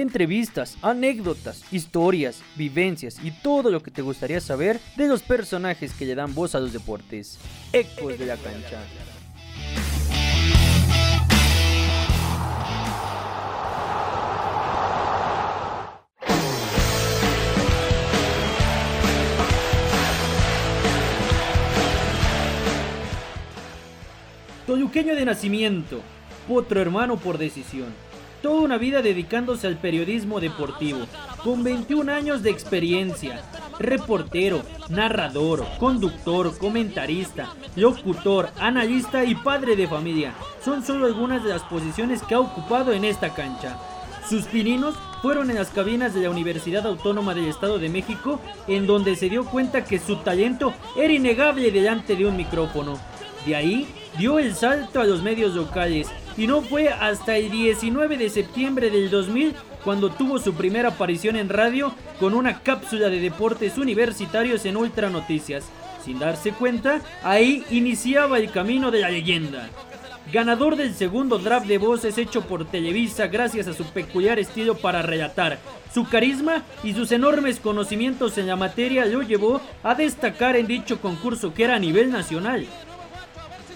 entrevistas, anécdotas, historias, vivencias y todo lo que te gustaría saber de los personajes que le dan voz a los deportes. Ecos de la cancha. Toluqueño de nacimiento, potro hermano por decisión. Toda una vida dedicándose al periodismo deportivo, con 21 años de experiencia. Reportero, narrador, conductor, comentarista, locutor, analista y padre de familia son solo algunas de las posiciones que ha ocupado en esta cancha. Sus pininos fueron en las cabinas de la Universidad Autónoma del Estado de México, en donde se dio cuenta que su talento era innegable delante de un micrófono. De ahí dio el salto a los medios locales y no fue hasta el 19 de septiembre del 2000 cuando tuvo su primera aparición en radio con una cápsula de deportes universitarios en Ultra Noticias. Sin darse cuenta, ahí iniciaba el camino de la leyenda. Ganador del segundo draft de voces hecho por Televisa gracias a su peculiar estilo para relatar. Su carisma y sus enormes conocimientos en la materia lo llevó a destacar en dicho concurso que era a nivel nacional.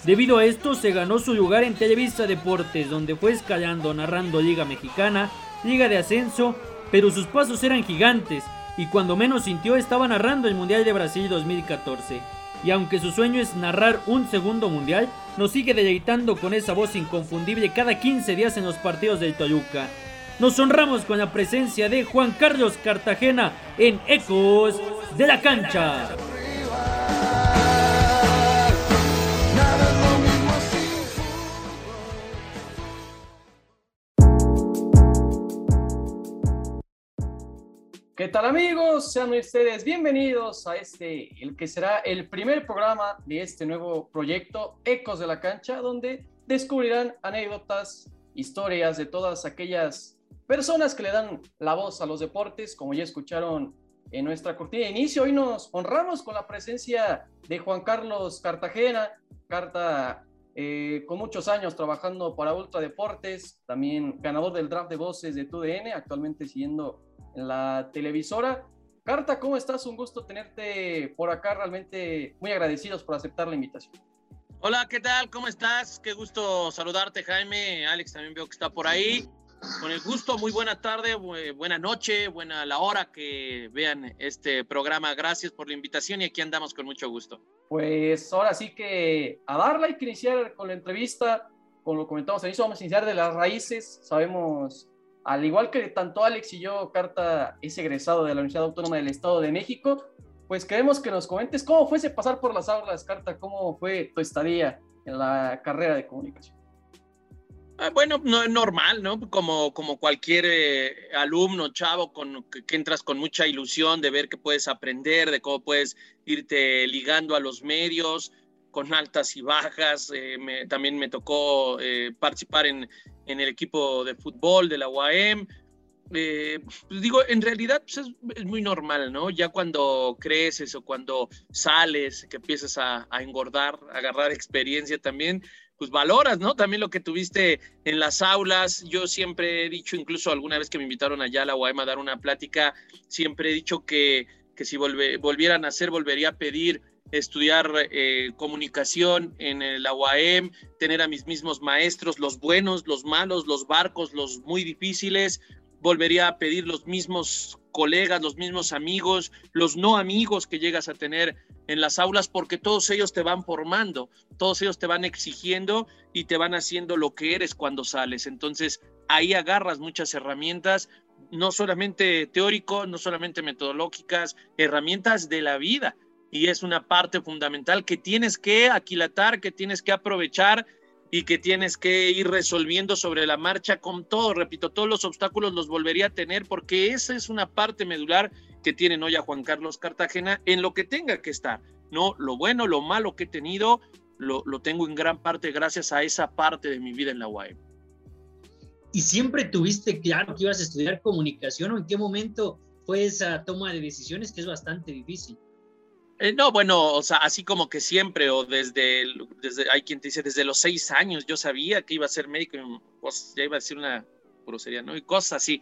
Debido a esto se ganó su lugar en Televisa Deportes, donde fue escalando narrando Liga Mexicana, Liga de Ascenso, pero sus pasos eran gigantes y cuando menos sintió estaba narrando el Mundial de Brasil 2014. Y aunque su sueño es narrar un segundo mundial, nos sigue deleitando con esa voz inconfundible cada 15 días en los partidos del Toluca. Nos honramos con la presencia de Juan Carlos Cartagena en Ecos de la Cancha. ¿Qué tal amigos? Sean ustedes bienvenidos a este, el que será el primer programa de este nuevo proyecto, Ecos de la Cancha, donde descubrirán anécdotas, historias de todas aquellas personas que le dan la voz a los deportes, como ya escucharon en nuestra cortina de inicio. Hoy nos honramos con la presencia de Juan Carlos Cartagena, Carta eh, con muchos años trabajando para Ultra Deportes, también ganador del draft de voces de TUDN, actualmente siguiendo la televisora. Carta, ¿cómo estás? Un gusto tenerte por acá, realmente muy agradecidos por aceptar la invitación. Hola, ¿qué tal? ¿Cómo estás? Qué gusto saludarte, Jaime. Alex también veo que está por ahí. Con el gusto, muy buena tarde, buena noche, buena la hora que vean este programa. Gracias por la invitación y aquí andamos con mucho gusto. Pues ahora sí que a darla hay que iniciar con la entrevista. Como lo comentamos al inicio, vamos a iniciar de las raíces. Sabemos al igual que tanto Alex y yo, Carta es egresado de la Universidad Autónoma del Estado de México, pues queremos que nos comentes cómo fuese pasar por las aulas, Carta, cómo fue tu estadía en la carrera de comunicación. Ah, bueno, no es normal, ¿no? Como, como cualquier eh, alumno, chavo, con, que, entras con mucha ilusión de ver que puedes aprender, de cómo puedes irte ligando a los medios, con altas y bajas. Eh, también me tocó eh, participar en, en el equipo de fútbol de la UAM. Eh, pues digo, en realidad pues es, muy normal, ¿no? Ya cuando creces o cuando sales, que empiezas a, engordar, a agarrar experiencia también, pues valoras, ¿no? También lo que tuviste en las aulas. Yo siempre he dicho, incluso alguna vez que me invitaron allá a la UAM a dar una plática, siempre he dicho que, que si volvieran a hacer, volvería a pedir estudiar eh, comunicación en la UAM, tener a mis mismos maestros, los buenos, los malos, los barcos, los muy difíciles. Volvería a pedir los mismos colegas, los mismos amigos, los no amigos que llegas a tener en las aulas, porque todos ellos te van formando, todos ellos te van exigiendo y te van haciendo lo que eres cuando sales. Entonces, ahí agarras muchas herramientas, no solamente teórico, no solamente metodológicas, herramientas de la vida y es una parte fundamental que tienes que aquilatar, que tienes que aprovechar y que tienes que ir resolviendo sobre la marcha con todo. Repito, todos los obstáculos los volvería a tener porque esa es una parte medular que tiene hoy a Juan Carlos Cartagena en lo que tenga que estar. No, lo bueno, lo malo que he tenido, lo, lo tengo en gran parte gracias a esa parte de mi vida en la UAM. ¿Y siempre tuviste claro que ibas a estudiar comunicación o en qué momento fue esa toma de decisiones que es bastante difícil? Eh, no, bueno, o sea, así como que siempre, o desde, desde, hay quien te dice, desde los seis años yo sabía que iba a ser médico, pues ya iba a decir una, grosería, ¿no? Y cosas así.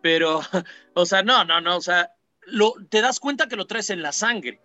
Pero, o sea, no, no, no, o sea, lo, te das cuenta que lo traes en la sangre.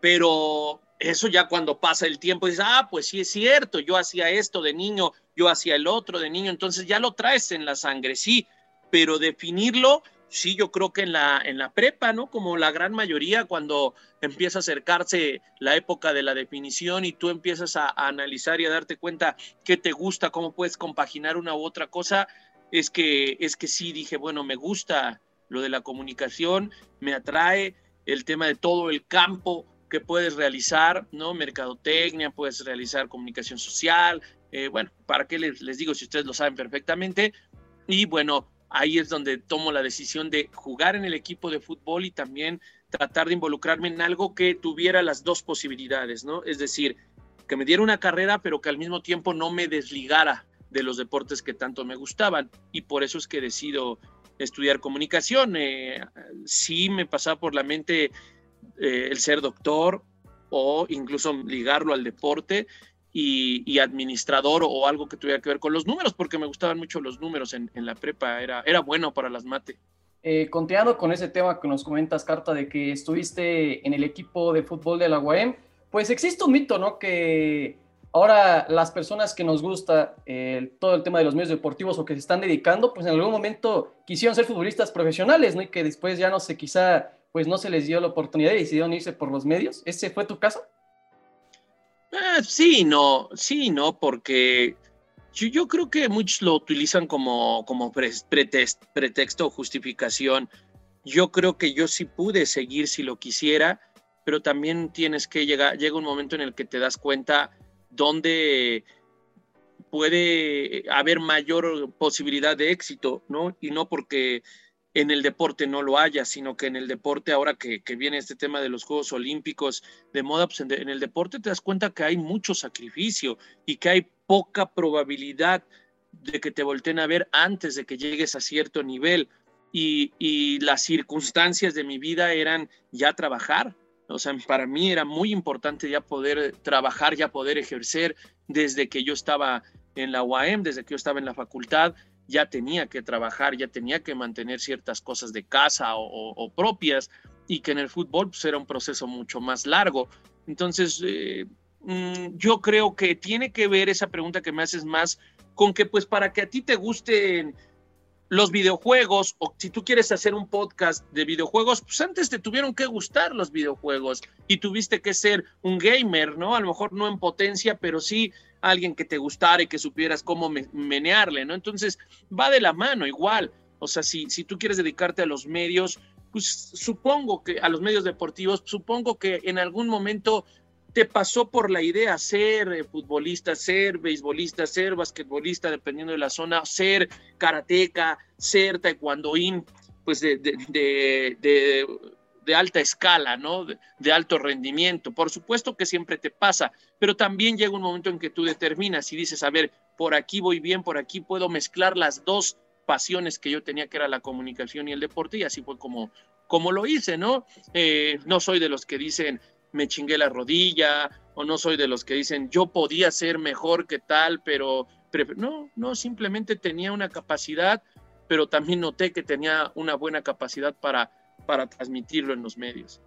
Pero eso ya cuando pasa el tiempo dices, ah, pues sí es cierto, yo hacía esto de niño, yo hacía el otro de niño, entonces ya lo traes en la sangre, sí, pero definirlo, sí, yo creo que en la, en la prepa, ¿no? Como la gran mayoría, cuando empieza a acercarse la época de la definición y tú empiezas a, analizar y a darte cuenta qué te gusta, cómo puedes compaginar una u otra cosa, es que, es que sí dije, bueno, me gusta lo de la comunicación, me atrae el tema de todo el campo que puedes realizar, ¿no? Mercadotecnia, puedes realizar comunicación social, eh, bueno, ¿para qué les, les digo si ustedes lo saben perfectamente? Y bueno, ahí es donde tomo la decisión de jugar en el equipo de fútbol y también tratar de involucrarme en algo que tuviera las dos posibilidades, ¿no? Es decir, que me diera una carrera, pero que al mismo tiempo no me desligara de los deportes que tanto me gustaban. Y por eso es que decido estudiar comunicación. Eh, sí me pasaba por la mente eh, el ser doctor o incluso ligarlo al deporte y, administrador o algo que tuviera que ver con los números, porque me gustaban mucho los números en, la prepa, era, era bueno para las mate. Eh, continuando con ese tema que nos comentas, Carta, de que estuviste en el equipo de fútbol de la UAM, pues existe un mito, ¿no? Que ahora las personas que nos gusta todo el tema de los medios deportivos o que se están dedicando, pues en algún momento quisieron ser futbolistas profesionales, ¿no? Y que después ya no sé, quizá pues no se les dio la oportunidad y decidieron irse por los medios. ¿Ese fue tu caso? Ah, sí, no, sí, no, porque yo, creo que muchos lo utilizan como, como pretexto o justificación. Yo creo que yo sí pude seguir si lo quisiera, pero también tienes que llegar, llega un momento en el que te das cuenta dónde puede haber mayor posibilidad de éxito, ¿no? Y no porque en el deporte no lo haya, sino que en el deporte, ahora que, viene este tema de los Juegos Olímpicos de moda, pues en, el deporte te das cuenta que hay mucho sacrificio y que hay poca probabilidad de que te volteen a ver antes de que llegues a cierto nivel. Y, y las circunstancias de mi vida eran ya trabajar. O sea, para mí era muy importante ya poder trabajar, ya poder ejercer desde que yo estaba en la UAM, desde que yo estaba en la facultad ya tenía que trabajar, ya tenía que mantener ciertas cosas de casa o, propias y que en el fútbol pues, era un proceso mucho más largo. Entonces, eh, mm, yo creo que tiene que ver esa pregunta que me haces más con que pues para que a ti te gusten los videojuegos o si tú quieres hacer un podcast de videojuegos, pues antes te tuvieron que gustar los videojuegos y tuviste que ser un gamer, ¿no? A lo mejor no en potencia, pero sí alguien que te gustara y que supieras cómo menearle, ¿no? Entonces, va de la mano igual. O sea, si, si tú quieres dedicarte a los medios, pues supongo que a los medios deportivos, supongo que en algún momento te pasó por la idea ser eh, futbolista, ser beisbolista, ser basquetbolista, dependiendo de la zona, ser karateca, ser taekwondoín, pues de, de, de, alta escala, ¿no? De, alto rendimiento. Por supuesto que siempre te pasa, pero también llega un momento en que tú determinas y dices, a ver, por aquí voy bien, por aquí puedo mezclar las dos pasiones que yo tenía, que era la comunicación y el deporte, y así fue como, como lo hice, ¿no? Eh, no soy de los que dicen, me chingué la rodilla, o no soy de los que dicen yo podía ser mejor que tal, pero, no, no, simplemente tenía una capacidad, pero también noté que tenía una buena capacidad para, para transmitirlo en los medios.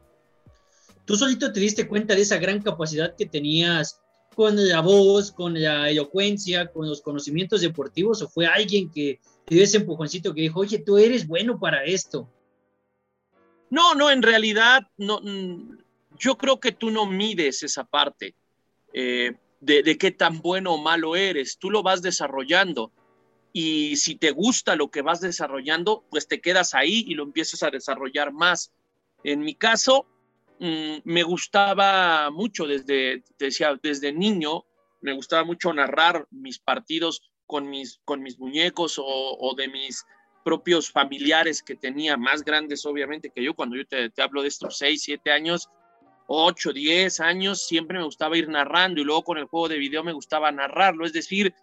¿Tú solito te diste cuenta de esa gran capacidad que tenías con la voz, con la elocuencia, con los conocimientos deportivos, o fue alguien que te dio ese empujoncito que dijo, oye, tú eres bueno para esto? No, no, en realidad, no, yo creo que tú no mides esa parte eh, de, qué tan bueno o malo eres, tú lo vas desarrollando y si te gusta lo que vas desarrollando, pues te quedas ahí y lo empiezas a desarrollar más. En mi caso, mm, me gustaba mucho desde, desde niño, me gustaba mucho narrar mis partidos con mis, con mis muñecos o, de mis propios familiares que tenía, más grandes obviamente que yo, cuando yo te, te hablo de estos 6, 7 años, 8, 10 años, siempre me gustaba ir narrando y luego con el juego de video me gustaba narrarlo. Es decir,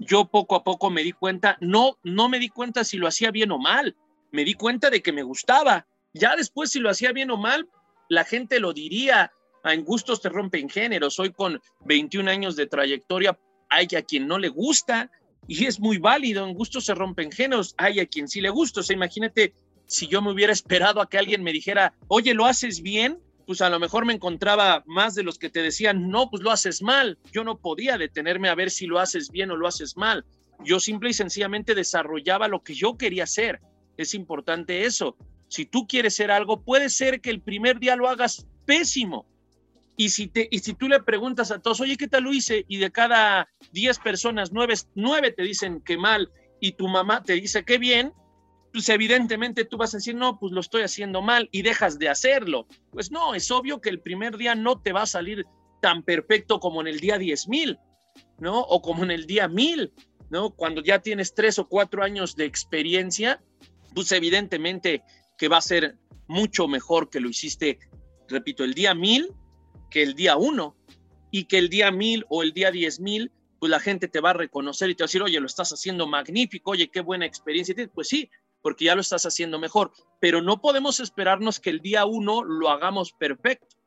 yo poco a poco me di cuenta, no, no me di cuenta si lo hacía bien o mal, me di cuenta de que me gustaba. Ya después si lo hacía bien o mal, la gente lo diría. En gustos te rompen géneros. Hoy con 21 años de trayectoria hay a quien no le gusta y es muy válido, en gusto se rompen géneros, hay a quien sí le gusta, o sea, imagínate si yo me hubiera esperado a que alguien me dijera, oye, ¿lo haces bien? Pues a lo mejor me encontraba más de los que te decían, no, pues lo haces mal. Yo no podía detenerme a ver si lo haces bien o lo haces mal. Yo simple y sencillamente desarrollaba lo que yo quería hacer. Es importante eso. Si tú quieres ser algo, puede ser que el primer día lo hagas pésimo. Y si, te, y si tú le preguntas a todos, oye, ¿qué tal lo hice? Y de cada 10 personas, 9, 9 te dicen que mal y tu mamá te dice que bien, pues evidentemente tú vas a decir, no, pues lo estoy haciendo mal y dejas de hacerlo. Pues no, es obvio que el primer día no te va a salir tan perfecto como en el día 10.000, ¿no? O como en el día 1000, ¿no? Cuando ya tienes tres o cuatro años de experiencia, pues evidentemente que va a ser mucho mejor que lo hiciste, repito, el día 1000 que el día 1 y que el día 1000 o el día 10000 pues la gente te va a reconocer y te va a decir, oye, lo estás haciendo magnífico, oye, qué buena experiencia. Pues sí, porque ya lo estás haciendo mejor, pero no podemos esperarnos que el día uno lo hagamos perfecto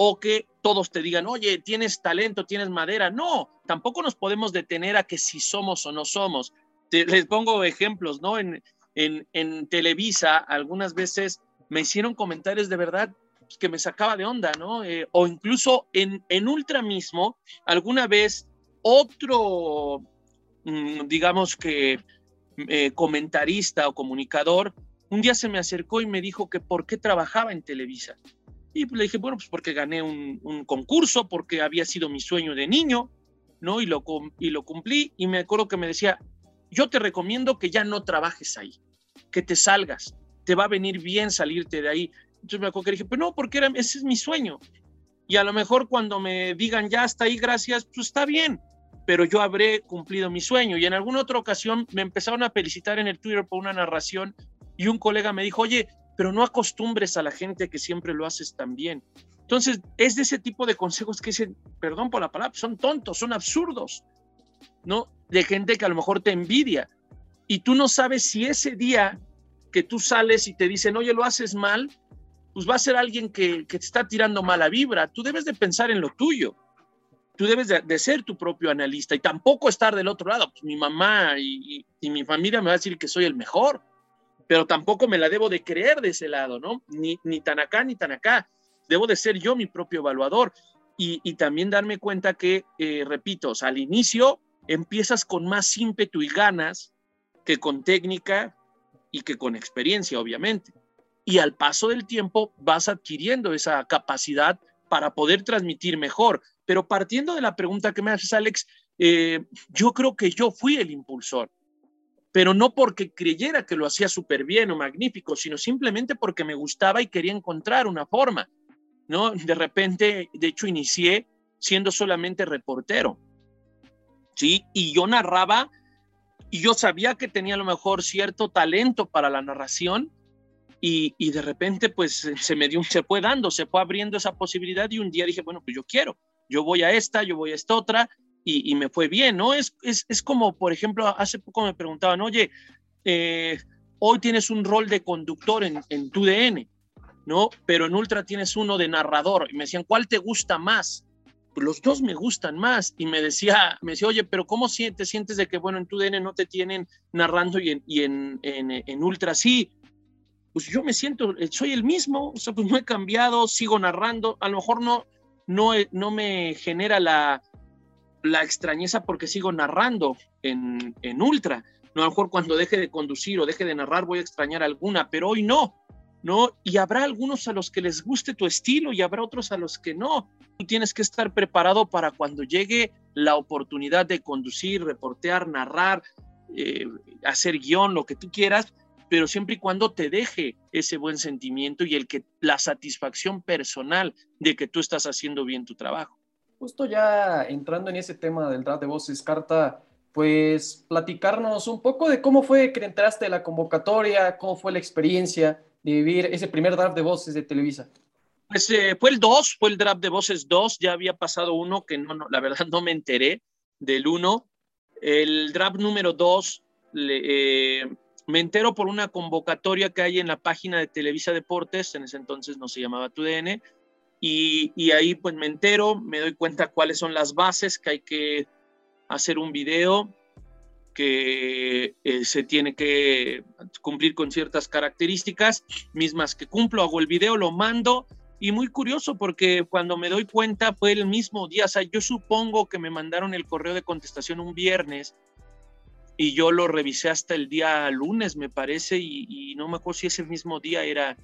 o que todos te digan, oye, tienes talento, tienes madera. No, tampoco nos podemos detener a que si somos o no somos. les pongo ejemplos, ¿no? En, en, Televisa algunas veces me hicieron comentarios de verdad pues, que me sacaba de onda, ¿no? Eh, o incluso en, en Ultra mismo, alguna vez otro, mm, digamos que eh, comentarista o comunicador, un día se me acercó y me dijo que por qué trabajaba en Televisa. Y le dije, bueno, pues porque gané un, concurso, porque había sido mi sueño de niño, ¿no? Y lo, y lo cumplí. Y me acuerdo que me decía, yo te recomiendo que ya no trabajes ahí, que te salgas, te va a venir bien salirte de ahí. Entonces me acuerdo que dije, pues no, porque era, ese es mi sueño. Y a lo mejor cuando me digan, ya está ahí, gracias, pues está bien pero yo habré cumplido mi sueño. Y en alguna otra ocasión me empezaron a felicitar en el Twitter por una narración y un colega me dijo, oye, pero no acostumbres a la gente que siempre lo haces tan bien. Entonces, es de ese tipo de consejos que dicen, perdón por la palabra, son tontos, son absurdos, ¿no? De gente que a lo mejor te envidia. Y tú no sabes si ese día que tú sales y te dicen, oye, lo haces mal, pues va a ser alguien que, que te está tirando mala vibra. Tú debes de pensar en lo tuyo tú debes de, ser tu propio analista y tampoco estar del otro lado. Pues mi mamá y, mi familia me va a decir que soy el mejor, pero tampoco me la debo de creer de ese lado, ¿no? Ni, ni tan acá ni tan acá. Debo de ser yo mi propio evaluador y, también darme cuenta que, eh, repito, al inicio empiezas con más ímpetu y ganas que con técnica y que con experiencia, obviamente. Y al paso del tiempo vas adquiriendo esa capacidad para poder transmitir mejor. Pero partiendo de la pregunta que me haces, Alex, eh, yo creo que yo fui el impulsor, pero no porque creyera que lo hacía súper bien o magnífico, sino simplemente porque me gustaba y quería encontrar una forma, ¿no? De repente, de hecho, inicié siendo solamente reportero, ¿sí? Y yo narraba y yo sabía que tenía a lo mejor cierto talento para la narración y, y, de repente pues se me dio, se fue dando, se fue abriendo esa posibilidad y un día dije, bueno, pues yo quiero yo voy a esta, yo voy a esta otra, y, me fue bien, ¿no? Es, es, es, como, por ejemplo, hace poco me preguntaban, oye, eh, hoy tienes un rol de conductor en, en tu DN, ¿no? Pero en Ultra tienes uno de narrador, y me decían, ¿cuál te gusta más? Pues los dos me gustan más, y me decía, me decía, oye, pero ¿cómo te sientes de que, bueno, en tu DN no te tienen narrando y en, y en, en, en Ultra sí? Pues yo me siento, soy el mismo, o sea, pues no he cambiado, sigo narrando, a lo mejor no, no, no me genera la, la extrañeza porque sigo narrando en, en ultra. No, a lo mejor cuando deje de conducir o deje de narrar voy a extrañar alguna, pero hoy no, ¿no? Y habrá algunos a los que les guste tu estilo y habrá otros a los que no. Tú tienes que estar preparado para cuando llegue la oportunidad de conducir, reportear, narrar, eh, hacer guion, lo que tú quieras, pero siempre y cuando te deje ese buen sentimiento y el que la satisfacción personal de que tú estás haciendo bien tu trabajo. Justo ya entrando en ese tema del draft de voces, Carta, pues platicarnos un poco de cómo fue que entraste a la convocatoria, cómo fue la experiencia de vivir ese primer draft de voces de Televisa. Pues eh, fue el 2, fue el draft de voces 2, ya había pasado uno que no, la verdad no me enteré del 1. El draft número 2 eh, me entero por una convocatoria que hay en la página de Televisa Deportes, en ese entonces no se llamaba TUDN, y, y ahí pues me entero, me doy cuenta cuáles son las bases, que hay que hacer un video, que eh, se tiene que cumplir con ciertas características, mismas que cumplo, hago el video, lo mando y muy curioso porque cuando me doy cuenta fue el mismo día, o sea, yo supongo que me mandaron el correo de contestación un viernes y yo lo revisé hasta el día lunes, me parece, y, no me acuerdo si ese mismo día era,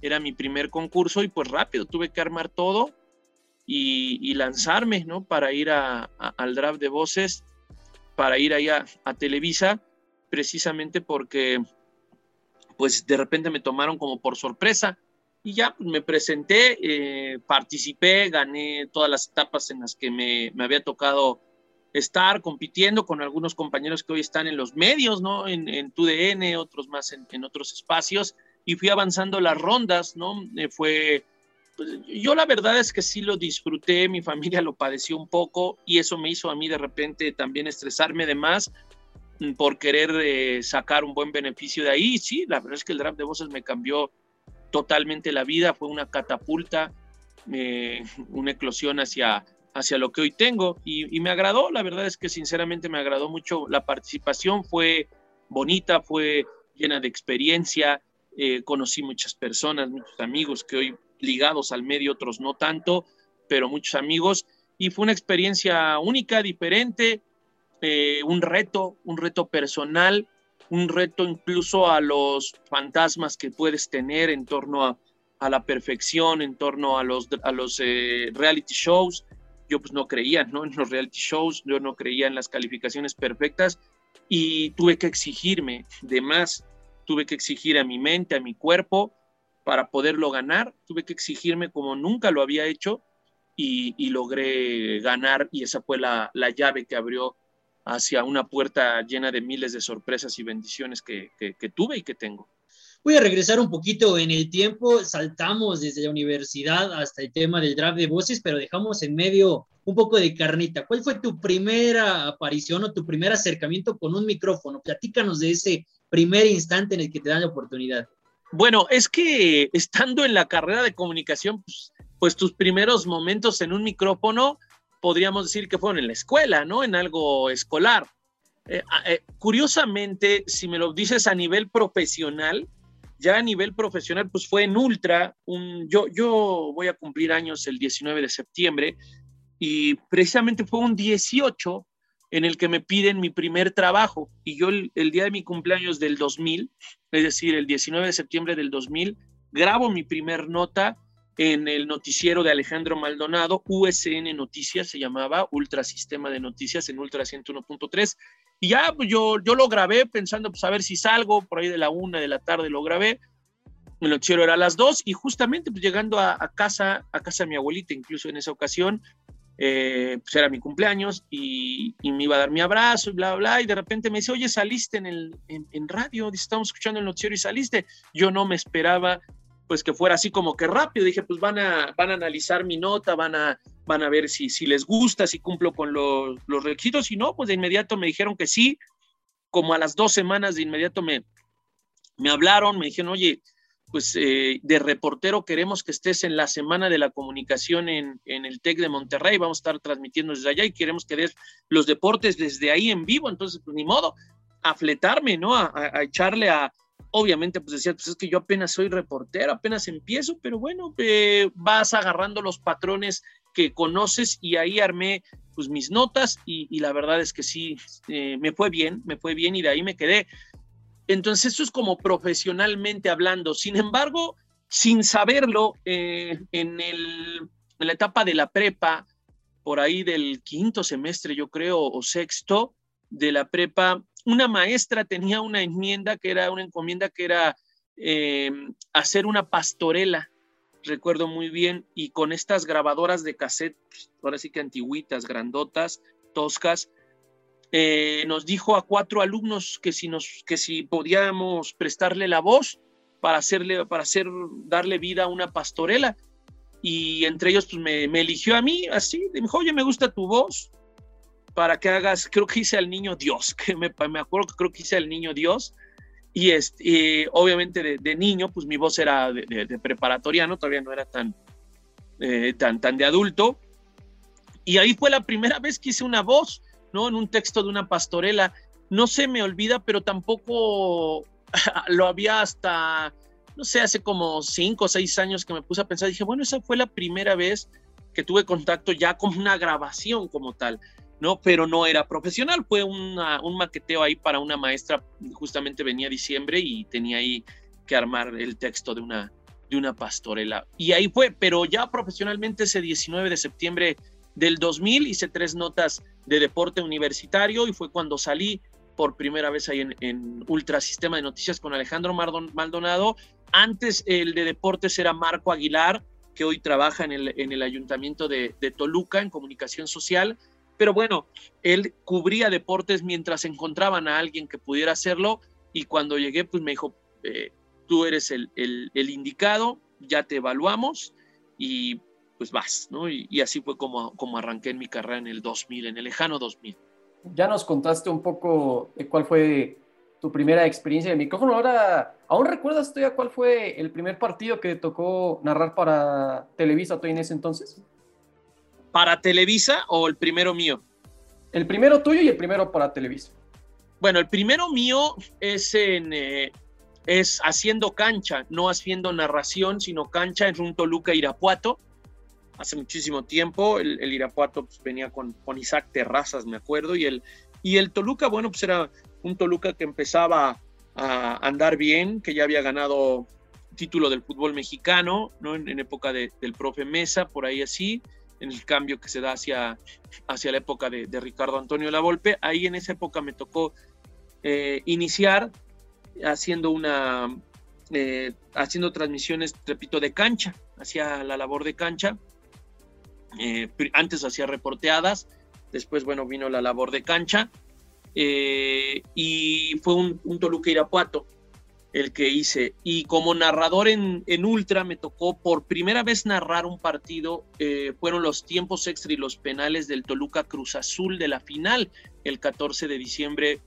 era mi primer concurso y pues rápido tuve que armar todo y, lanzarme, ¿no? Para ir al draft de voces para ir allá a Televisa, precisamente porque pues de repente me tomaron como por sorpresa y ya pues, me presenté, eh, participé, gané todas las etapas en las que me, me, había tocado estar compitiendo con algunos compañeros que hoy están en los medios, ¿no? En, en TUDN, otros más en, otros espacios, y fui avanzando las rondas, ¿no? Eh, fue pues, yo la verdad es que sí lo disfruté, mi familia lo padeció un poco y eso me hizo a mí de repente también estresarme de más mm, por querer eh, sacar un buen beneficio de ahí. Sí, la verdad es que el draft de voces me cambió totalmente la vida, fue una catapulta, eh, una eclosión hacia, hacia lo que hoy tengo y, me agradó, la verdad es que sinceramente me agradó mucho la participación, fue bonita, fue llena de experiencia, eh, conocí muchas personas, muchos amigos que hoy ligados al medio, otros no tanto, pero muchos amigos. Y fue una experiencia única, diferente, eh, un reto, un reto personal, un reto incluso a los fantasmas que puedes tener en torno a, la perfección, en torno a los, a los eh, reality shows. Yo pues no creía ¿no? en los reality shows, yo no creía en las calificaciones perfectas y tuve que exigirme de más, tuve que exigir a mi mente, a mi cuerpo, para poderlo ganar. Tuve que exigirme como nunca lo había hecho y, logré ganar y esa fue la, llave que abrió hacia una puerta llena de miles de sorpresas y bendiciones que, tuve y que tengo. Voy a regresar un poquito en el tiempo. Saltamos desde la universidad hasta el tema del draft de voces, pero dejamos en medio un poco de carnita. ¿Cuál fue tu primera aparición o tu primer acercamiento con un micrófono? Platícanos de ese primer instante en el que te dan la oportunidad. Bueno, es que estando en la carrera de comunicación, pues, pues, tus primeros momentos en un micrófono, podríamos decir que fueron en la escuela, ¿no? En algo escolar. Eh, eh, curiosamente, si me lo dices a nivel profesional, ya a nivel profesional, pues fue en Ultra. Un, yo, yo voy a cumplir años el 19 de septiembre y precisamente fue un 18 en el que me piden mi primer trabajo. Y yo el, día de mi cumpleaños del 2000, es decir, el 19 de septiembre del 2000, grabo mi primer nota en el noticiero de Alejandro Maldonado, USN Noticias se llamaba, Ultra Sistema de Noticias en Ultra 101.3. Y ya pues yo, yo lo grabé pensando, pues a ver si salgo, por ahí de la una de la tarde lo grabé. El noticiero era a las dos y justamente pues llegando a, casa, a casa de mi abuelita, incluso en esa ocasión, eh, pues era mi cumpleaños y, me iba a dar mi abrazo y bla, bla, y de repente me dice, oye, saliste en, el, en, radio, estamos escuchando el noticiero y saliste. Yo no me esperaba pues que fuera así como que rápido, dije, pues van a, van a analizar mi nota, van a, van a ver si, si les gusta, si cumplo con los, requisitos, y no, pues de inmediato me dijeron que sí, como a las dos semanas de inmediato me, me hablaron, me dijeron, oye, pues eh, de reportero queremos que estés en la Semana de la Comunicación en, el TEC de Monterrey, vamos a estar transmitiendo desde allá y queremos que des los deportes desde ahí en vivo, entonces pues ni modo, a fletarme, ¿no? A, echarle a, obviamente pues decía, pues es que yo apenas soy reportero, apenas empiezo, pero bueno, eh, vas agarrando los patrones que conoces y ahí armé pues mis notas y, la verdad es que sí, eh, me fue bien, me fue bien y de ahí me quedé. Entonces, eso es como profesionalmente hablando. Sin embargo, sin saberlo, eh, en, en la etapa de la prepa, por ahí del quinto semestre, yo creo, o sexto de la prepa, una maestra tenía una enmienda que era una encomienda que era eh, hacer una pastorela, recuerdo muy bien, y con estas grabadoras de cassette, pues, ahora sí que antiguitas, grandotas, toscas, eh, nos dijo a cuatro alumnos que si, nos, que si podíamos prestarle la voz para, hacerle, para hacer, darle vida a una pastorela. Y entre ellos pues, me, eligió a mí así, me dijo, oye, me gusta tu voz, para que hagas, creo que hice al niño Dios, que me, me acuerdo que creo que hice al niño Dios. Y este, obviamente de, niño, pues mi voz era de, de, preparatoriano, todavía no era tan, eh, tan, tan de adulto. Y ahí fue la primera vez que hice una voz ¿no? En un texto de una pastorela no se me olvida, pero tampoco lo había hasta, no sé, hace como cinco o seis años que me puse a pensar, dije, bueno, esa fue la primera vez que tuve contacto ya con una grabación como tal, ¿no? Pero no era profesional, fue un maqueteo ahí para una maestra, justamente venía diciembre y tenía ahí que armar el texto de una, de una pastorela. Y ahí fue, pero ya profesionalmente ese 19 de septiembre del 2000 hice tres notas de deporte universitario y fue cuando salí por primera vez ahí en, en Ultrasistema de Noticias con Alejandro Maldonado. Antes el de deportes era Marco Aguilar, que hoy trabaja en el, en el ayuntamiento de, de Toluca en comunicación social. Pero bueno, él cubría deportes mientras encontraban a alguien que pudiera hacerlo y cuando llegué pues me dijo, eh, tú eres el, el, indicado, ya te evaluamos y pues vas, ¿no? Y, y, así fue como, como arranqué en mi carrera en el 2000, en el lejano 2000. Ya nos contaste un poco de cuál fue tu primera experiencia de micrófono. Ahora, ¿aún recuerdas tú ya cuál fue el primer partido que tocó narrar para Televisa tú en ese entonces? ¿Para Televisa o el primero mío? El primero tuyo y el primero para Televisa. Bueno, el primero mío es en eh, es haciendo cancha, no haciendo narración, sino cancha en un Toluca Irapuato. Hace muchísimo tiempo, el, el Irapuato pues, venía con, con Isaac Terrazas, me acuerdo, y el, y el Toluca, bueno, pues era un Toluca que empezaba a andar bien, que ya había ganado título del fútbol mexicano, ¿no? En, en época de, del profe Mesa, por ahí así, en el cambio que se da hacia, hacia la época de, Ricardo Antonio Lavolpe. Ahí en esa época me tocó eh, iniciar haciendo una, eh, haciendo transmisiones, repito, de cancha, hacía la labor de cancha. Eh, antes hacía reporteadas, después, bueno, vino la labor de cancha y fue un, un, Toluca Irapuato el que hice. Y como narrador en, en Ultra me tocó por primera vez narrar un partido, eh, fueron los tiempos extra y los penales del Toluca Cruz Azul de la final, el 14 de diciembre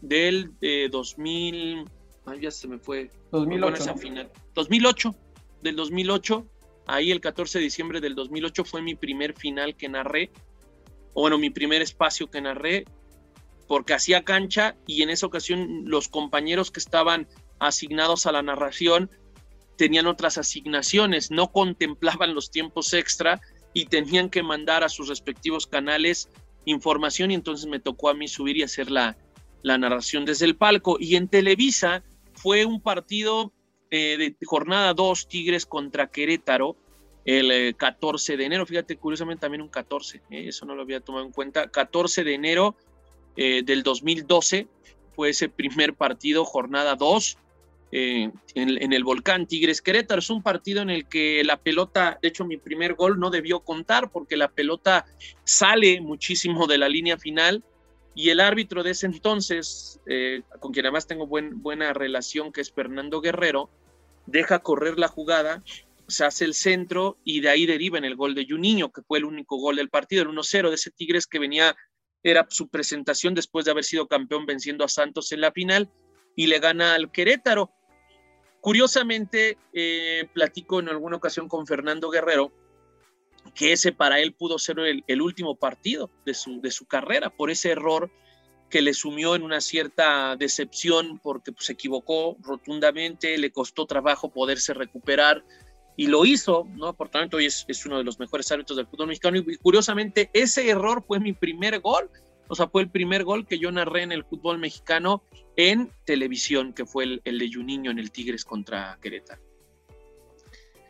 del eh, 2000, ay, ya se me fue. 2008. Esa final. 2008, del 2008. Ahí el 14 de diciembre del 2008 fue mi primer final que narré, o bueno, mi primer espacio que narré porque hacía cancha y en esa ocasión los compañeros que estaban asignados a la narración tenían otras asignaciones, no contemplaban los tiempos extra y tenían que mandar a sus respectivos canales información y entonces me tocó a mí subir y hacer la, la narración desde el palco. Y en Televisa fue un partido eh, de jornada 2, Tigres contra Querétaro, el eh, 14 de enero, fíjate, curiosamente también un 14, eh, eso no lo había tomado en cuenta, 14 de enero eh, del 2012 fue ese primer partido, jornada 2, eh, en, el Volcán Tigres Querétaro. Es un partido en el que la pelota, de hecho mi primer gol no debió contar porque la pelota sale muchísimo de la línea final y el árbitro de ese entonces, eh, con quien además tengo buen, buena relación, que es Fernando Guerrero, deja correr la jugada, se hace el centro y de ahí deriva en el gol de Juninho, que fue el único gol del partido, el 1-0 de ese Tigres que venía era su presentación después de haber sido campeón venciendo a Santos en la final y le gana al Querétaro. Curiosamente, eh, platico en alguna ocasión con Fernando Guerrero que ese para él pudo ser el, último partido de su, de su, carrera por ese error que le sumió en una cierta decepción porque pues, se equivocó rotundamente, le costó trabajo poderse recuperar y lo hizo, ¿no? Por tanto, hoy es, es, uno de los mejores árbitros del fútbol mexicano. Y curiosamente, ese error fue mi primer gol. O sea, fue el primer gol que yo narré en el fútbol mexicano en televisión, que fue el, el de Juninho en el Tigres contra Querétaro.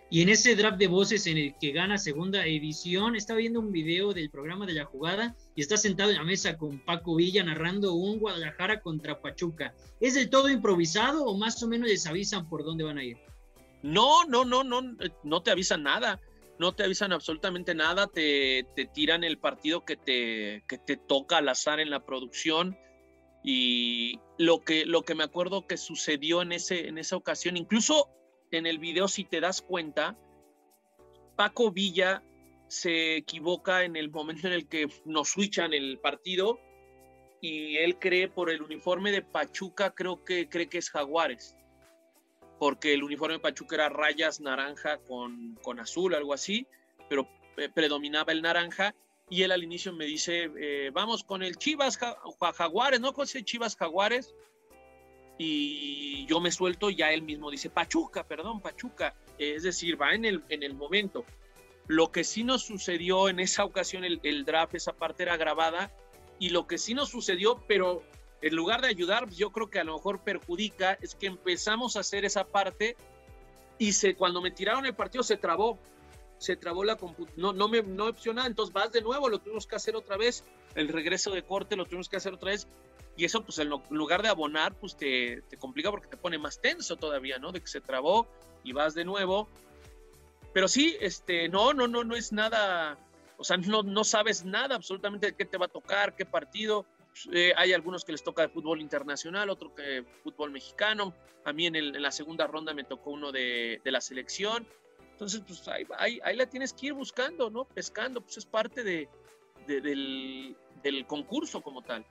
Y en ese draft de voces en el que gana segunda edición, estaba viendo un video del programa de la jugada y está sentado en la mesa con Paco Villa narrando un Guadalajara contra Pachuca. ¿Es del todo improvisado o más o menos les avisan por dónde van a ir? No, no, no, no, no te avisan nada, no te avisan absolutamente nada, te, te tiran el partido que te, que te toca al azar en la producción. Y lo que, lo que me acuerdo que sucedió en, ese, en esa ocasión, incluso en el video, si te das cuenta, Paco Villa se equivoca en el momento en el que nos switchan el partido y él cree por el uniforme de Pachuca, creo que cree que es Jaguares porque el uniforme de Pachuca era rayas naranja con, con azul, algo así, pero predominaba el naranja y él al inicio me dice, eh, vamos con el Chivas Jaguares, ¿no? Con Chivas Jaguares. Y yo me suelto ya él mismo dice, Pachuca, perdón, Pachuca. Es decir, va en el, en el momento. Lo que sí nos sucedió en esa ocasión, el, el draft, esa parte era grabada, y lo que sí nos sucedió, pero en lugar de ayudar, yo creo que a lo mejor perjudica, es que empezamos a hacer esa parte y se, cuando me tiraron el partido se trabó se trabó la computadora, no, no me no opcionaba, entonces vas de nuevo, lo tuvimos que hacer otra vez, el regreso de corte lo tuvimos que hacer otra vez, y eso pues en, lugar de abonar, pues te, te, complica porque te pone más tenso todavía, ¿no? De que se trabó y vas de nuevo. Pero sí, este, no, no, no, no es nada, o sea, no, no sabes nada absolutamente de qué te va a tocar, qué partido. Eh, hay algunos que les toca de fútbol internacional, otro que fútbol mexicano. A mí en, el, en la segunda ronda me tocó uno de, de la selección. Entonces, pues ahí, ahí, la tienes que ir buscando, ¿no? Pescando, pues es parte de, del, del, concurso como tal.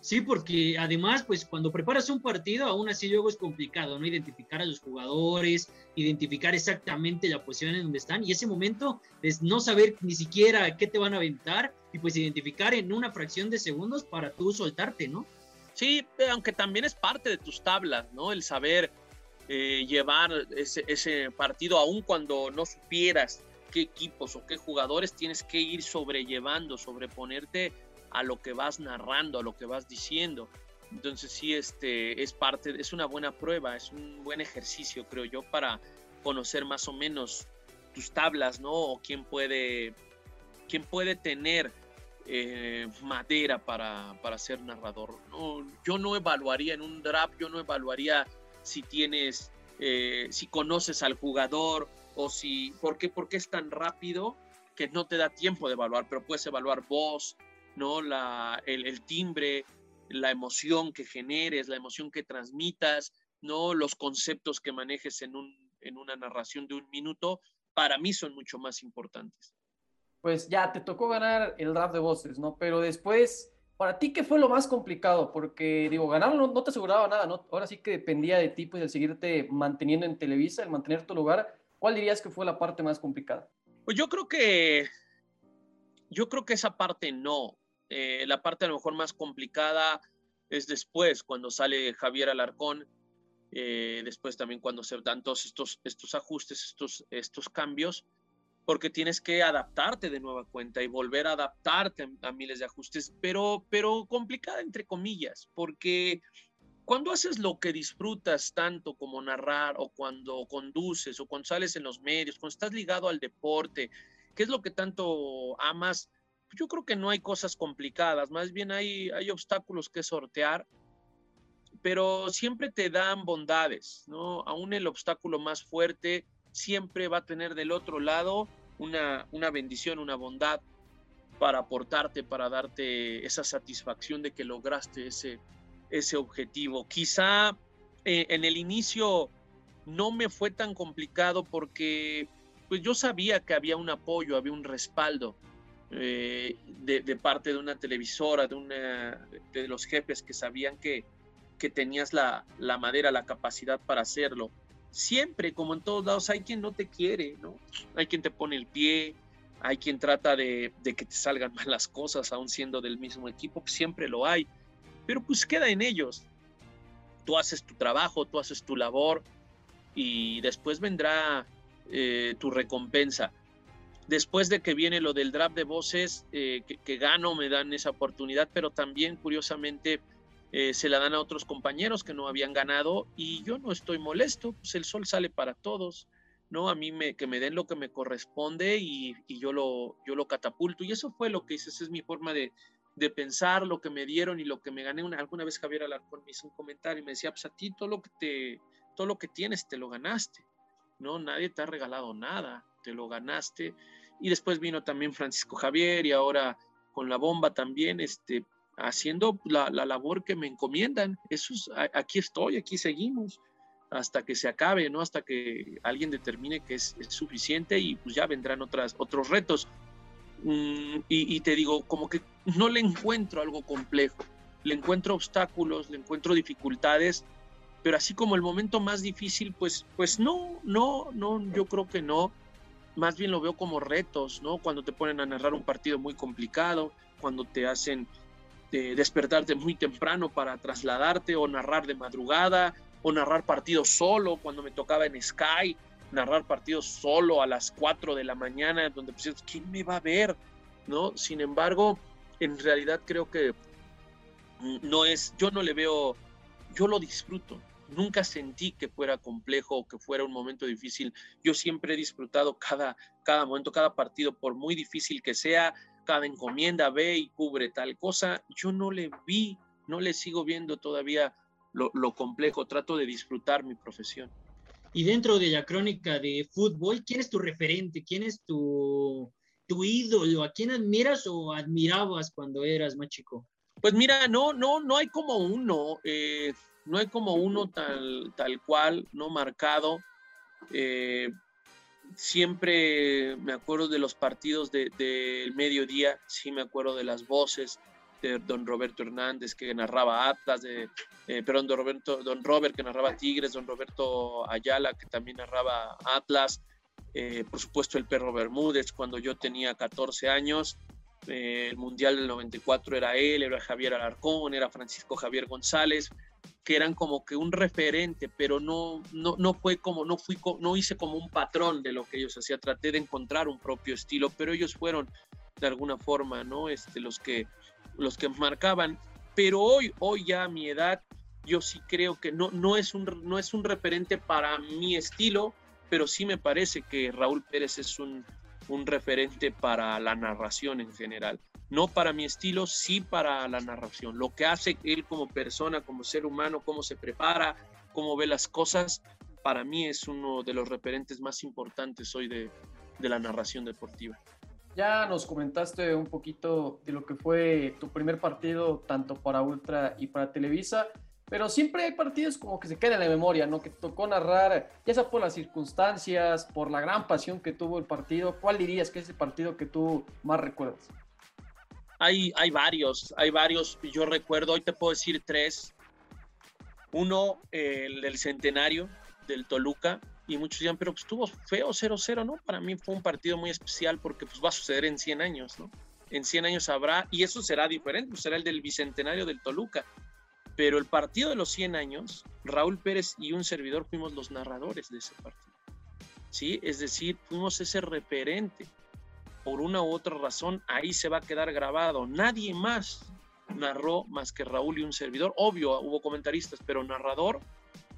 Sí, porque además, pues cuando preparas un partido, aún así luego es complicado, ¿no? Identificar a los jugadores, identificar exactamente la posición en donde están, y ese momento es no saber ni siquiera qué te van a aventar, y pues identificar en una fracción de segundos para tú soltarte, ¿no? Sí, aunque también es parte de tus tablas, ¿no? El saber eh, llevar ese, ese partido, aun cuando no supieras qué equipos o qué jugadores tienes que ir sobrellevando, sobreponerte a lo que vas narrando, a lo que vas diciendo. Entonces sí, este es parte, es una buena prueba, es un buen ejercicio, creo yo, para conocer más o menos tus tablas, ¿no? O quién puede, quién puede tener eh, madera para, para ser narrador. No, yo no evaluaría en un draft, yo no evaluaría si tienes, eh, si conoces al jugador o si, ¿por qué, ¿por qué es tan rápido que no te da tiempo de evaluar? Pero puedes evaluar voz, ¿no? La, el, timbre, la emoción que generes, la emoción que transmitas, ¿no? Los conceptos que manejes en, un, en una narración de un minuto, para mí son mucho más importantes. Pues ya te tocó ganar el draft de voces, ¿no? Pero después para ti, ¿qué fue lo más complicado? Porque, digo, ganar no, te aseguraba nada, ¿no? Ahora sí que dependía de ti, pues, el seguirte manteniendo en Televisa, el mantener tu lugar. ¿Cuál dirías que fue la parte más complicada? Pues yo creo que, yo creo que esa parte no. Eh, la parte a lo mejor más complicada es después, cuando sale Javier Alarcón, eh, después también cuando se dan todos estos, estos ajustes, estos, estos cambios porque tienes que adaptarte de nueva cuenta y volver a adaptarte a, miles de ajustes, pero, pero complicada entre comillas, porque cuando haces lo que disfrutas tanto como narrar o cuando conduces o cuando sales en los medios, cuando estás ligado al deporte, ¿qué es lo que tanto amas? Yo creo que no hay cosas complicadas, más bien hay, hay obstáculos que sortear, pero siempre te dan bondades, ¿no? Aún el obstáculo más fuerte siempre va a tener del otro lado una, una bendición, una bondad para aportarte, para darte esa satisfacción de que lograste ese, ese objetivo. Quizá eh, en el inicio no me fue tan complicado porque pues yo sabía que había un apoyo, había un respaldo eh, de, de, parte de una televisora, de, una, de los jefes que sabían que, que tenías la, la madera, la capacidad para hacerlo siempre, como en todos lados, hay quien no te quiere, ¿no? Hay quien te pone el pie, hay quien trata de, que te salgan mal las cosas, aún siendo del mismo equipo, pues siempre lo hay. Pero pues queda en ellos. Tú haces tu trabajo, tú haces tu labor y después vendrá eh, tu recompensa. Después de que viene lo del draft de voces, eh, que, que gano, me dan esa oportunidad, pero también curiosamente eh, se la dan a otros compañeros que no habían ganado y yo no estoy molesto, pues el sol sale para todos, ¿no? A mí me, que me den lo que me corresponde y, yo, lo, yo lo catapulto y eso fue lo que hice, esa es mi forma de, de pensar, lo que me dieron y lo que me gané. Una, alguna vez Javier Alarcón me hizo un comentario y me decía, pues a ti todo lo que, te, todo lo que tienes te lo ganaste, ¿no? Nadie te ha regalado nada, te lo ganaste. Y después vino también Francisco Javier y ahora con la bomba también, este, haciendo la, labor que me encomiendan. Eso aquí estoy, aquí seguimos hasta que se acabe, ¿no? Hasta que alguien determine que es, suficiente y pues ya vendrán otras, otros retos. Mm, y, y, te digo, como que no le encuentro algo complejo, le encuentro obstáculos, le encuentro dificultades, pero así como el momento más difícil, pues, pues no, no, no, yo creo que no. más bien lo veo como retos, ¿no? Cuando te ponen a narrar un partido muy complicado, cuando te hacen eh, despertarte muy temprano para trasladarte o narrar de madrugada o narrar partidos solo, cuando me tocaba en Sky, narrar partidos solo a las 4 de la mañana, donde pues, ¿quién me va a ver? ¿No? Sin embargo, en realidad creo que no es, yo no le veo, yo lo disfruto, nunca sentí que fuera complejo o que fuera un momento difícil. Yo siempre he disfrutado cada, cada momento, cada partido, por muy difícil que sea, cada encomienda ve y cubre tal cosa. Yo no le vi, no le sigo viendo todavía lo, lo complejo, trato de disfrutar mi profesión. Y dentro de la crónica de fútbol, ¿quién es tu referente? ¿Quién es tu, tu ídolo? ¿A quién admiras o admirabas cuando eras más chico? Pues mira, no, no, no hay como uno. Eh, no hay como uno tal, tal cual, no marcado. Eh, siempre me acuerdo de los partidos del de, mediodía, sí me acuerdo de las voces de don Roberto Hernández que narraba Atlas, de, eh, perdón, don, Roberto, don Robert que narraba Tigres, don Roberto Ayala que también narraba Atlas, eh, por supuesto el perro Bermúdez cuando yo tenía 14 años, el Mundial del 94 era él, era Javier Alarcón, era Francisco Javier González, que eran como que un referente, pero no, no, no fue como, no fui, no hice como un patrón de lo que ellos hacían, traté de encontrar un propio estilo, pero ellos fueron de alguna forma, ¿no? Este, los que, los que marcaban, pero hoy, hoy ya a mi edad, yo sí creo que no, no, es un, no es un referente para mi estilo, pero sí me parece que Raúl Pérez es un, un referente para la narración en general no para mi estilo, sí para la narración. Lo que hace él como persona, como ser humano, cómo se prepara, cómo ve las cosas, para mí es uno de los referentes más importantes hoy de, la narración deportiva. Ya nos comentaste un poquito de lo que fue tu primer partido, tanto para Ultra y para Televisa, pero siempre hay partidos como que se quedan en la memoria, ¿no? Que tocó narrar, ya sea por las circunstancias, por la gran pasión que tuvo el partido. ¿Cuál dirías que es el partido que tú más recuerdas? Hay, hay varios, hay varios. Yo recuerdo, hoy te puedo decir tres. Uno, el del centenario del Toluca, y muchos dirán, pero pues estuvo feo 0-0, ¿no? Para mí fue un partido muy especial porque pues va a suceder en 100 años, ¿no? En 100 años habrá, y eso será diferente, pues será el del bicentenario del Toluca. Pero el partido de los 100 años, Raúl Pérez y un servidor fuimos los narradores de ese partido. ¿Sí? Es decir, fuimos ese referente por una u otra razón, ahí se va a quedar grabado. Nadie más narró más que Raúl y un servidor. Obvio, hubo comentaristas, pero narrador,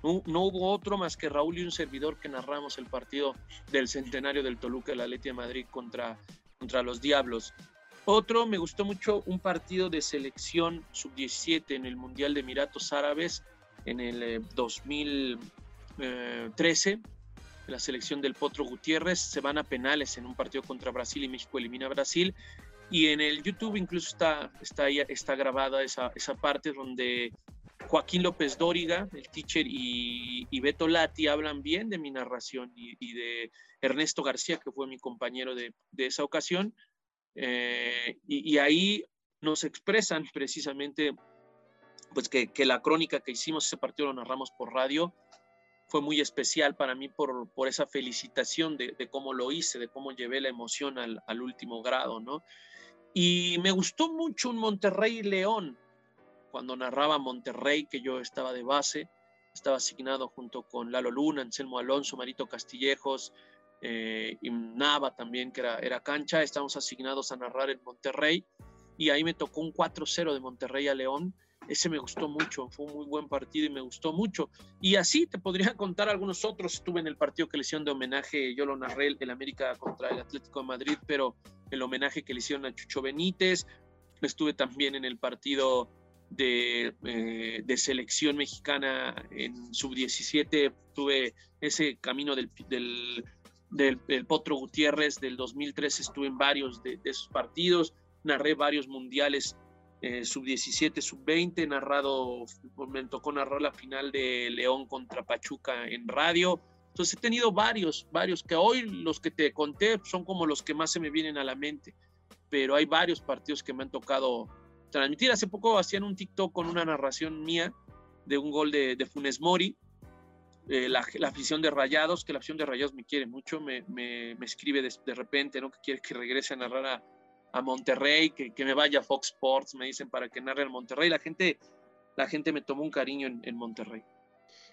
no, hubo otro más que Raúl y un servidor que narramos el partido del centenario del Toluca, la Leti de Madrid contra, contra los Diablos. Otro, me gustó mucho un partido de selección sub-17 en el Mundial de Emiratos Árabes en el 2013 eh, la selección del Potro Gutiérrez, se van a penales en un partido contra Brasil y México elimina a Brasil. Y en el YouTube incluso está, está, está grabada esa, esa parte donde Joaquín López Dóriga, el teacher, y, Beto Lati hablan bien de mi narración y, de Ernesto García, que fue mi compañero de, de esa ocasión. Eh, y, y, ahí nos expresan precisamente pues que, que, la crónica que hicimos, ese partido lo narramos por radio, fue muy especial para mí por, por esa felicitación de, cómo lo hice, de cómo llevé la emoción al, al, último grado, ¿no? Y me gustó mucho un Monterrey León, cuando narraba Monterrey, que yo estaba de base, estaba asignado junto con Lalo Luna, Anselmo Alonso, Marito Castillejos, eh, y Nava también, que era, era cancha, estábamos asignados a narrar en Monterrey, y ahí me tocó un 4-0 de Monterrey a León, ese me gustó mucho, fue un muy buen partido y me gustó mucho. Y así te podría contar algunos otros. Estuve en el partido que le hicieron de homenaje, yo lo narré, el América contra el Atlético de Madrid, pero el homenaje que le hicieron a Chucho Benítez. Estuve también en el partido de, eh, selección mexicana en sub-17. Tuve ese camino del, del, Potro Gutiérrez del 2013, estuve en varios de, de esos partidos. Narré varios mundiales eh, sub-17, sub-20, narrado, me tocó narrar la final de León contra Pachuca en radio. Entonces he tenido varios, varios, que hoy los que te conté son como los que más se me vienen a la mente, pero hay varios partidos que me han tocado transmitir. Hace poco hacían un TikTok con una narración mía de un gol de, Funes Mori eh, la, afición de Rayados, que la afición de Rayados me quiere mucho, me, me, escribe de, repente, ¿no? Que quiere que regrese a narrar a, a Monterrey, que, que, me vaya a Fox Sports, me dicen para que narre el Monterrey. La gente, la gente me tomó un cariño en, en Monterrey.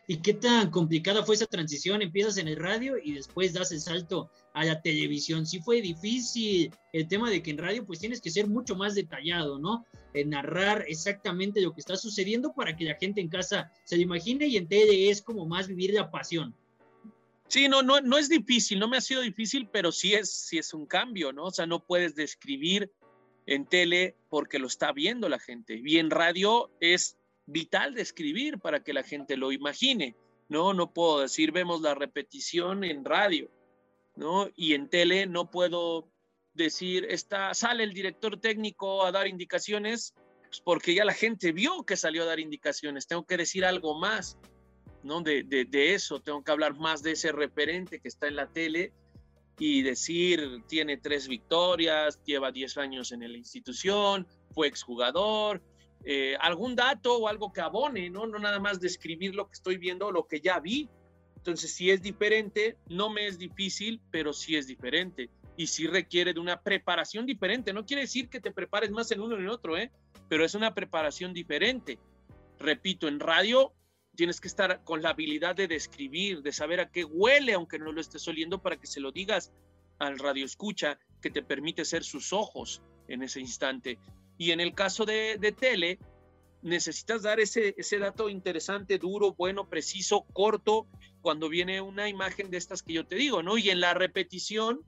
¿Y qué tan complicada fue esa transición? Empiezas en el radio y después das el salto a la televisión. Sí fue difícil el tema de que en radio pues tienes que ser mucho más detallado, ¿no? En narrar exactamente lo que está sucediendo para que la gente en casa se lo imagine y en tele es como más vivir la pasión. Sí, no, no, no es difícil, no me ha sido difícil, pero sí es, sí es un cambio, ¿no? O sea, no puedes describir en tele porque lo está viendo la gente. Y en radio es vital de escribir para que la gente lo imagine, ¿no? No puedo decir, vemos la repetición en radio, ¿no? Y en tele no puedo decir, está, sale el director técnico a dar indicaciones, pues porque ya la gente vio que salió a dar indicaciones, tengo que decir algo más, ¿no? De, eso, tengo que hablar más de ese referente que está en la tele y decir, tiene tres victorias, lleva 10 años en la institución, fue exjugador, eh, algún dato o algo que abone, ¿no? No nada más describir lo que estoy viendo lo que ya vi. Entonces, si es diferente, no me es difícil, pero sí es diferente. Y sí requiere de una preparación diferente. No quiere decir que te prepares más en uno en otro, ¿eh? Pero es una preparación diferente. Repito, en radio tienes que estar con la habilidad de describir, de saber a qué huele, aunque no lo estés oliendo, para que se lo digas al radio escucha, que te permite ser sus ojos en ese instante. Y en el caso de, tele, necesitas dar ese, ese dato interesante, duro, bueno, preciso, corto, cuando viene una imagen de estas que yo te digo, ¿no? Y en la repetición,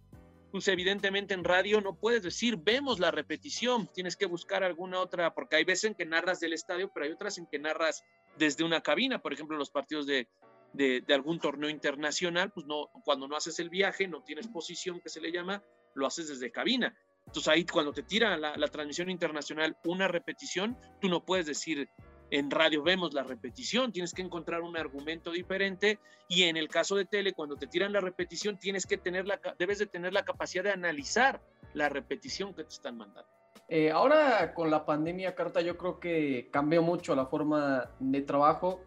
pues evidentemente en radio no puedes decir, vemos la repetición, tienes que buscar alguna otra, porque hay veces en que narras del estadio, pero hay otras en que narras desde una cabina, por ejemplo, los partidos de, de, de algún torneo internacional, pues no, cuando no haces el viaje, no tienes posición que se le llama, lo haces desde cabina. Entonces ahí cuando te tira la, transmisión internacional una repetición, tú no puedes decir en radio vemos la repetición, tienes que encontrar un argumento diferente y en el caso de tele, cuando te tiran la repetición, tienes que tener la, debes de tener la capacidad de analizar la repetición que te están mandando. Eh, ahora con la pandemia, Carta, yo creo que cambió mucho la forma de trabajo.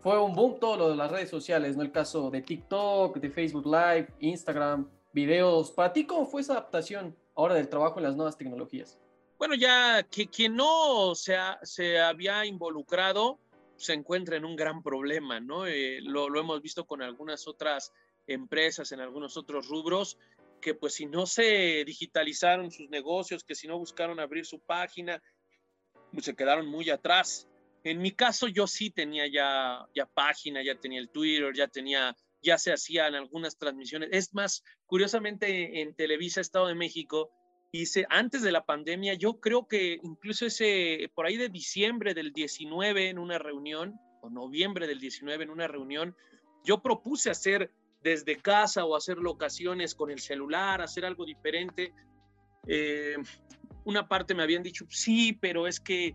Fue un boom todo lo de las redes sociales, ¿no? El caso de TikTok, de Facebook Live, Instagram, videos. Para ti, ¿cómo fue esa adaptación? ahora del trabajo en las nuevas tecnologías? Bueno, ya que quien no se, se había involucrado se encuentra en un gran problema, ¿no? Eh, lo, lo, hemos visto con algunas otras empresas, en algunos otros rubros, que pues si no se digitalizaron sus negocios, que si no buscaron abrir su página, pues se quedaron muy atrás. En mi caso yo sí tenía ya, ya página, ya tenía el Twitter, ya tenía ya se hacían algunas transmisiones. Es más, curiosamente en Televisa Estado de México, hice antes de la pandemia, yo creo que incluso ese, por ahí de diciembre del 19 en una reunión, o noviembre del 19 en una reunión, yo propuse hacer desde casa o hacer locaciones con el celular, hacer algo diferente. Eh, una parte me habían dicho, sí, pero es que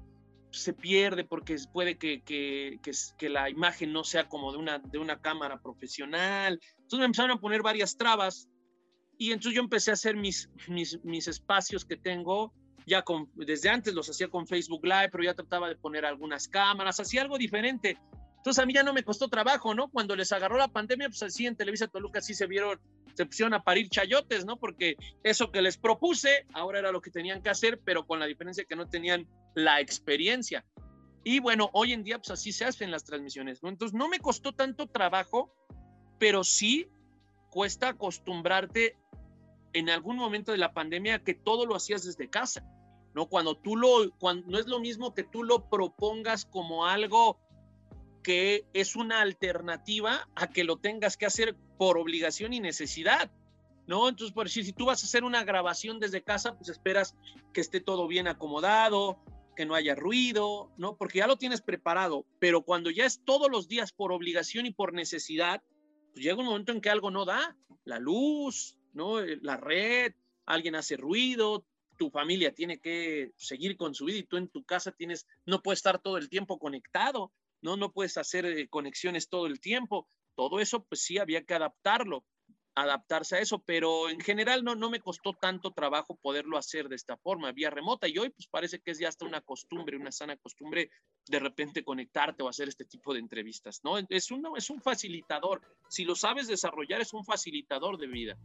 se pierde porque puede que, que, que, la imagen no sea como de una, de una cámara profesional. Entonces me empezaron a poner varias trabas y entonces yo empecé a hacer mis, mis, mis espacios que tengo, ya con, desde antes los hacía con Facebook Live, pero ya trataba de poner algunas cámaras, hacía algo diferente. Entonces a mí ya no me costó trabajo, ¿no? Cuando les agarró la pandemia, pues así en Televisa Toluca sí se vieron, se pusieron a parir chayotes, ¿no? Porque eso que les propuse, ahora era lo que tenían que hacer, pero con la diferencia que no tenían la experiencia. Y bueno, hoy en día pues así se hacen las transmisiones, ¿no? Entonces no me costó tanto trabajo, pero sí cuesta acostumbrarte en algún momento de la pandemia que todo lo hacías desde casa, ¿no? Cuando tú lo, cuando, no es lo mismo que tú lo propongas como algo que es una alternativa a que lo tengas que hacer por obligación y necesidad, ¿no? Entonces, por decir, si tú vas a hacer una grabación desde casa, pues esperas que esté todo bien acomodado, que no haya ruido, ¿no? Porque ya lo tienes preparado, pero cuando ya es todos los días por obligación y por necesidad, pues llega un momento en que algo no da, la luz, ¿no? Eh, la red, alguien hace ruido, tu familia tiene que seguir con su vida y tú en tu casa tienes, no puedes estar todo el tiempo conectado, ¿no? No puedes hacer eh, conexiones todo el tiempo. Todo eso, pues sí, había que adaptarlo. adaptarse a eso, pero en general no, no me costó tanto trabajo poderlo hacer de esta forma, vía remota, y hoy pues parece que es ya hasta una costumbre, una sana costumbre de repente conectarte o hacer este tipo de entrevistas, ¿no? Es, un es un facilitador, si lo sabes desarrollar es un facilitador de vida.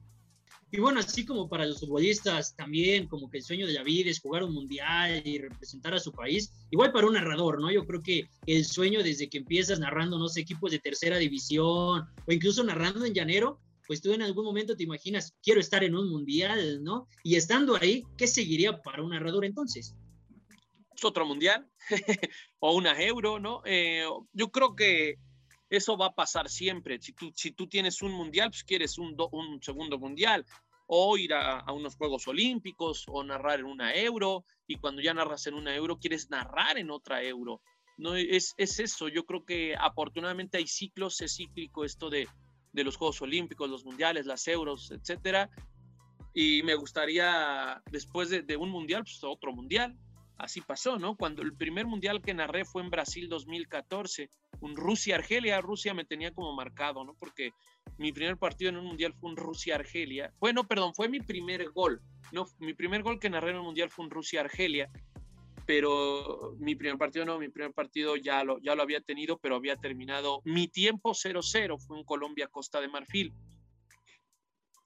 Y bueno, así como para los futbolistas también, como que el sueño de David es jugar un mundial y representar a su país, igual para un narrador, ¿no? Yo creo que el sueño desde que empiezas narrando, no sé, equipos de tercera división o incluso narrando en llanero, pues tú en algún momento te imaginas, quiero estar en un mundial, ¿no? Y estando ahí, ¿qué seguiría para un narrador entonces? Es otro mundial o una euro, ¿no? Eh, yo creo que eso va a pasar siempre. Si tú, si tú tienes un mundial, pues quieres un, un segundo mundial o ir a, a, unos Juegos Olímpicos o narrar en una euro y cuando ya narras en una euro quieres narrar en otra euro. No es, es eso, yo creo que afortunadamente hay ciclos, es cíclico esto de, de los Juegos Olímpicos, los mundiales, las euros, etcétera. Y me gustaría, después de, un mundial, pues otro mundial. Así pasó, ¿no? Cuando el primer mundial que narré fue en Brasil 2014, un Rusia-Argelia. Rusia me tenía como marcado, ¿no? Porque mi primer partido en un mundial fue un Rusia-Argelia. Bueno, perdón, fue mi primer gol. No, mi primer gol que narré en un mundial fue un Rusia-Argelia pero mi primer partido no, mi primer partido ya lo, ya lo había tenido, pero había terminado mi tiempo 0-0, fue en Colombia-Costa de Marfil.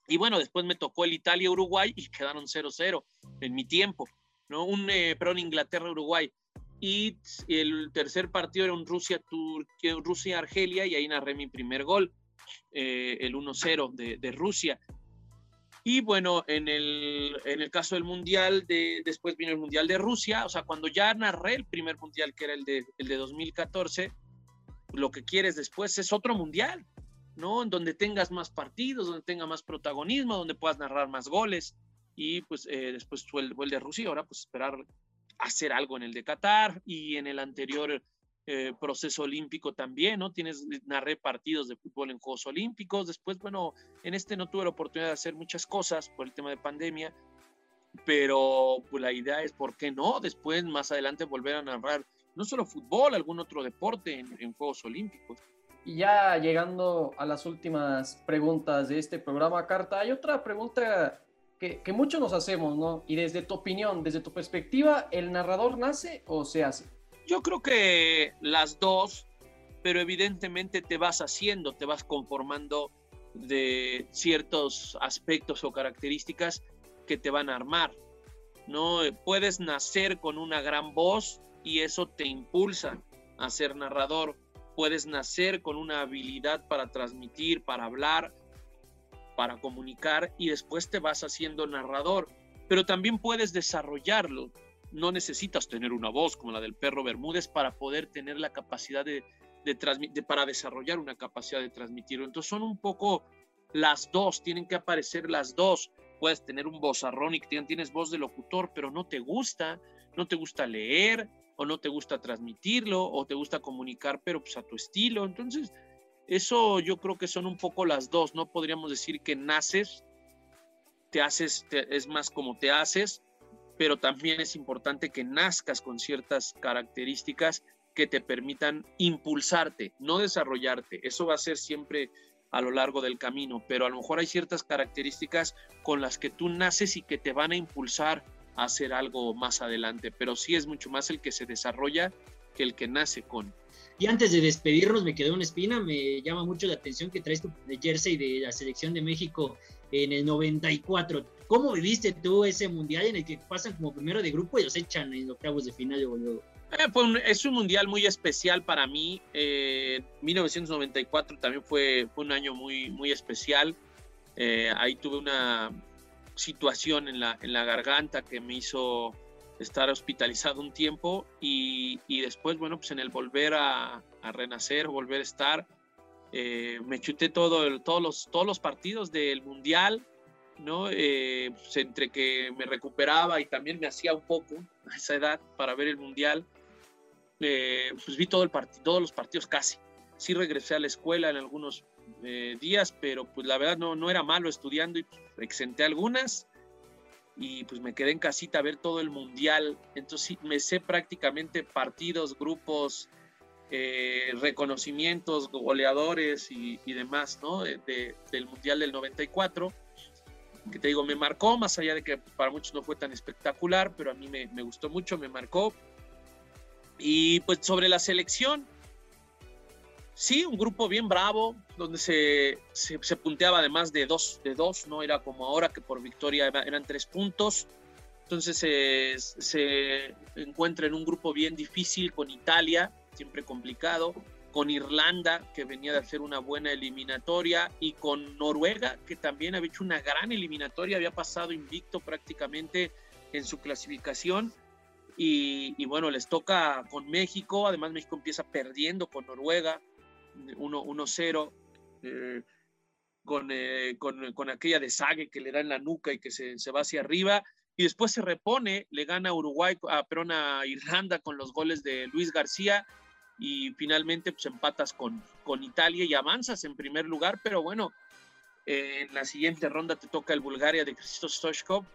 Y bueno, después me tocó el Italia-Uruguay y quedaron 0-0 en mi tiempo, Un, eh, perdón, Inglaterra-Uruguay. Y el tercer partido era un Rusia-Argelia Rusia y ahí narré mi primer gol, eh, el 1-0 de, de Rusia. Y bueno, en el, en el caso del Mundial, de, después vino el Mundial de Rusia, o sea, cuando ya narré el primer Mundial, que era el de, el de 2014, lo que quieres después es otro Mundial, ¿no? En donde tengas más partidos, donde tenga más protagonismo, donde puedas narrar más goles. Y pues eh, después fue el, de Rusia, ahora pues esperar hacer algo en el de Qatar y en el anterior eh, proceso olímpico también, ¿no? Tienes, narré partidos de fútbol en Juegos Olímpicos, después, bueno, en este no tuve la oportunidad de hacer muchas cosas por el tema de pandemia, pero pues, la idea es, ¿por qué no? Después, más adelante, volver a narrar no solo fútbol, algún otro deporte en, Juegos Olímpicos. Y ya llegando a las últimas preguntas de este programa, Carta, hay otra pregunta que, que muchos nos hacemos, ¿no? Y desde tu opinión, desde tu perspectiva, ¿el narrador nace o se hace? Yo creo que las dos, pero evidentemente te vas haciendo, te vas conformando de ciertos aspectos o características que te van a armar. No puedes nacer con una gran voz y eso te impulsa a ser narrador. Puedes nacer con una habilidad para transmitir, para hablar, para comunicar y después te vas haciendo narrador. Pero también puedes desarrollarlo no necesitas tener una voz como la del perro Bermúdez para poder tener la capacidad de, transmitir, para desarrollar una capacidad de transmitirlo. Entonces son un poco las dos, tienen que aparecer las dos. Puedes tener un vozarrón y tienes voz de locutor, pero no te gusta, no te gusta leer o no te gusta transmitirlo o te gusta comunicar, pero pues a tu estilo. Entonces, eso yo creo que son un poco las dos. No podríamos decir que naces, te haces, es más como te haces, pero también es importante que nazcas con ciertas características que te permitan impulsarte, no desarrollarte. Eso va a ser siempre a lo largo del camino, pero a lo mejor hay ciertas características con las que tú naces y que te van a impulsar a hacer algo más adelante, pero sí es mucho más el que se desarrolla que el que nace con. Y antes de despedirnos, me quedó una espina, me llama mucho la atención que traes tu jersey de la selección de México en el 94. ¿Cómo viviste tú ese mundial en el que pasan como primero de grupo y los echan en octavos de final luego? Eh, es un mundial muy especial para mí. 1994 eh, también fue, fue, un año muy, muy especial. Eh, ahí tuve una situación en la, en la garganta que me hizo estar hospitalizado un tiempo y, y después, bueno, pues en el volver a, a renacer, volver a estar, me chuté todo todos, los, todos los partidos del mundial ¿no? Eh, pues, entre que me recuperaba y también me hacía un poco a esa edad para ver el Mundial, eh, pues vi todo el todos los partidos casi. Sí regresé a la escuela en algunos eh, días, pero pues la verdad no, no era malo estudiando y pues, exenté algunas y pues me quedé en casita a ver todo el Mundial. Entonces me sé prácticamente partidos, grupos, eh, reconocimientos, goleadores y, demás, ¿no? del Mundial del 94, que te digo, me marcó, más allá de que para muchos no fue tan espectacular, pero a mí me, me gustó mucho, me marcó. Y pues sobre la selección, sí, un grupo bien bravo, donde se, se, punteaba además de dos, de dos, no era como ahora que por victoria eran tres puntos. Entonces se encuentra en un grupo bien difícil con Italia, siempre complicado, con Irlanda, que venía de hacer una buena eliminatoria, y con Noruega, que también había hecho una gran eliminatoria, había pasado invicto prácticamente en su clasificación. Y, bueno, les toca con México, además México empieza perdiendo con Noruega, 1-0, eh, con, eh, con, con, aquella de Sague que le da en la nuca y que se, se va hacia arriba, y después se repone, le gana Uruguay, a, perdón, a Irlanda con los goles de Luis García, y finalmente pues empatas con, con Italia y avanzas en primer lugar, pero bueno, en la siguiente ronda te toca el Bulgaria de Cristo Stoichkov,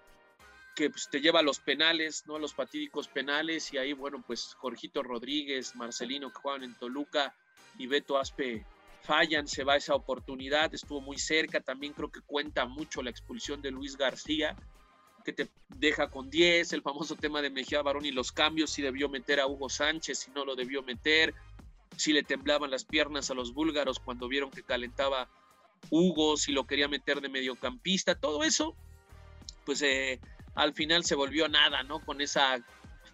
que pues, te lleva a los penales, ¿no? Los fatídicos penales, y ahí, bueno, pues Jorgito Rodríguez, Marcelino que juegan en Toluca y Beto Aspe fallan, se va esa oportunidad, estuvo muy cerca, también creo que cuenta mucho la expulsión de Luis García, que te deja con 10, el famoso tema de Mejía Barón y los cambios, si debió meter a Hugo Sánchez, si no lo debió meter, si le temblaban las piernas a los búlgaros cuando vieron que calentaba Hugo, si lo quería meter de mediocampista, todo eso, pues eh, al final se volvió nada, ¿no? Con esa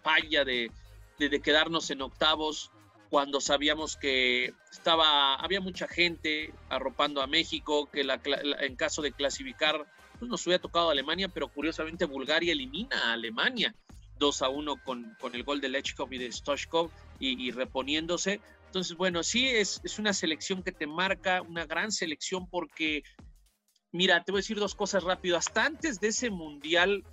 falla de, de, quedarnos en octavos cuando sabíamos que estaba, había mucha gente arropando a México, que la, en caso de clasificar, pues nos hubiera tocado Alemania, pero curiosamente Bulgaria elimina a Alemania 2 a 1 con, con el gol de Lechkov y de Stoshkov y, y reponiéndose. Entonces, bueno, sí es, es una selección que te marca, una gran selección porque, mira, te voy a decir dos cosas rápido. Hasta antes de ese mundial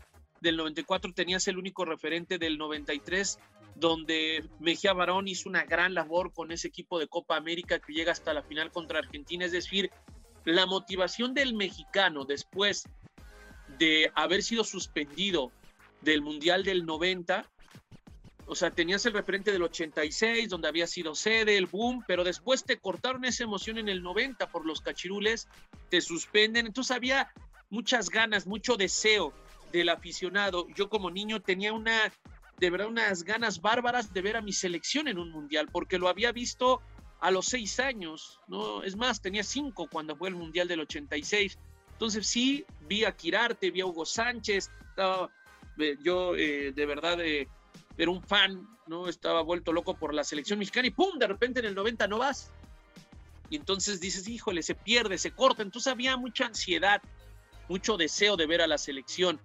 del 94 tenías el único referente del 93 donde Mejía Barón hizo una gran labor con ese equipo de Copa América que llega hasta la final contra Argentina. Es decir, la motivación del mexicano después de haber sido suspendido del Mundial del 90, o sea, tenías el referente del 86, donde había sido sede, el boom, pero después te cortaron esa emoción en el 90 por los cachirules, te suspenden, entonces había muchas ganas, mucho deseo del aficionado. Yo como niño tenía una, de verdad, unas ganas bárbaras de ver a mi selección en un mundial, porque lo había visto a los seis años, ¿no? Es más, tenía cinco cuando fue el mundial del 86. Entonces sí, vi a Quirarte, vi a Hugo Sánchez, eh, yo eh, de verdad eh, era un fan, ¿no? Estaba vuelto loco por la selección mexicana y ¡pum! De repente en el 90 no vas. Y entonces dices, híjole, se pierde, se corta. Entonces había mucha ansiedad, mucho deseo de ver a la selección.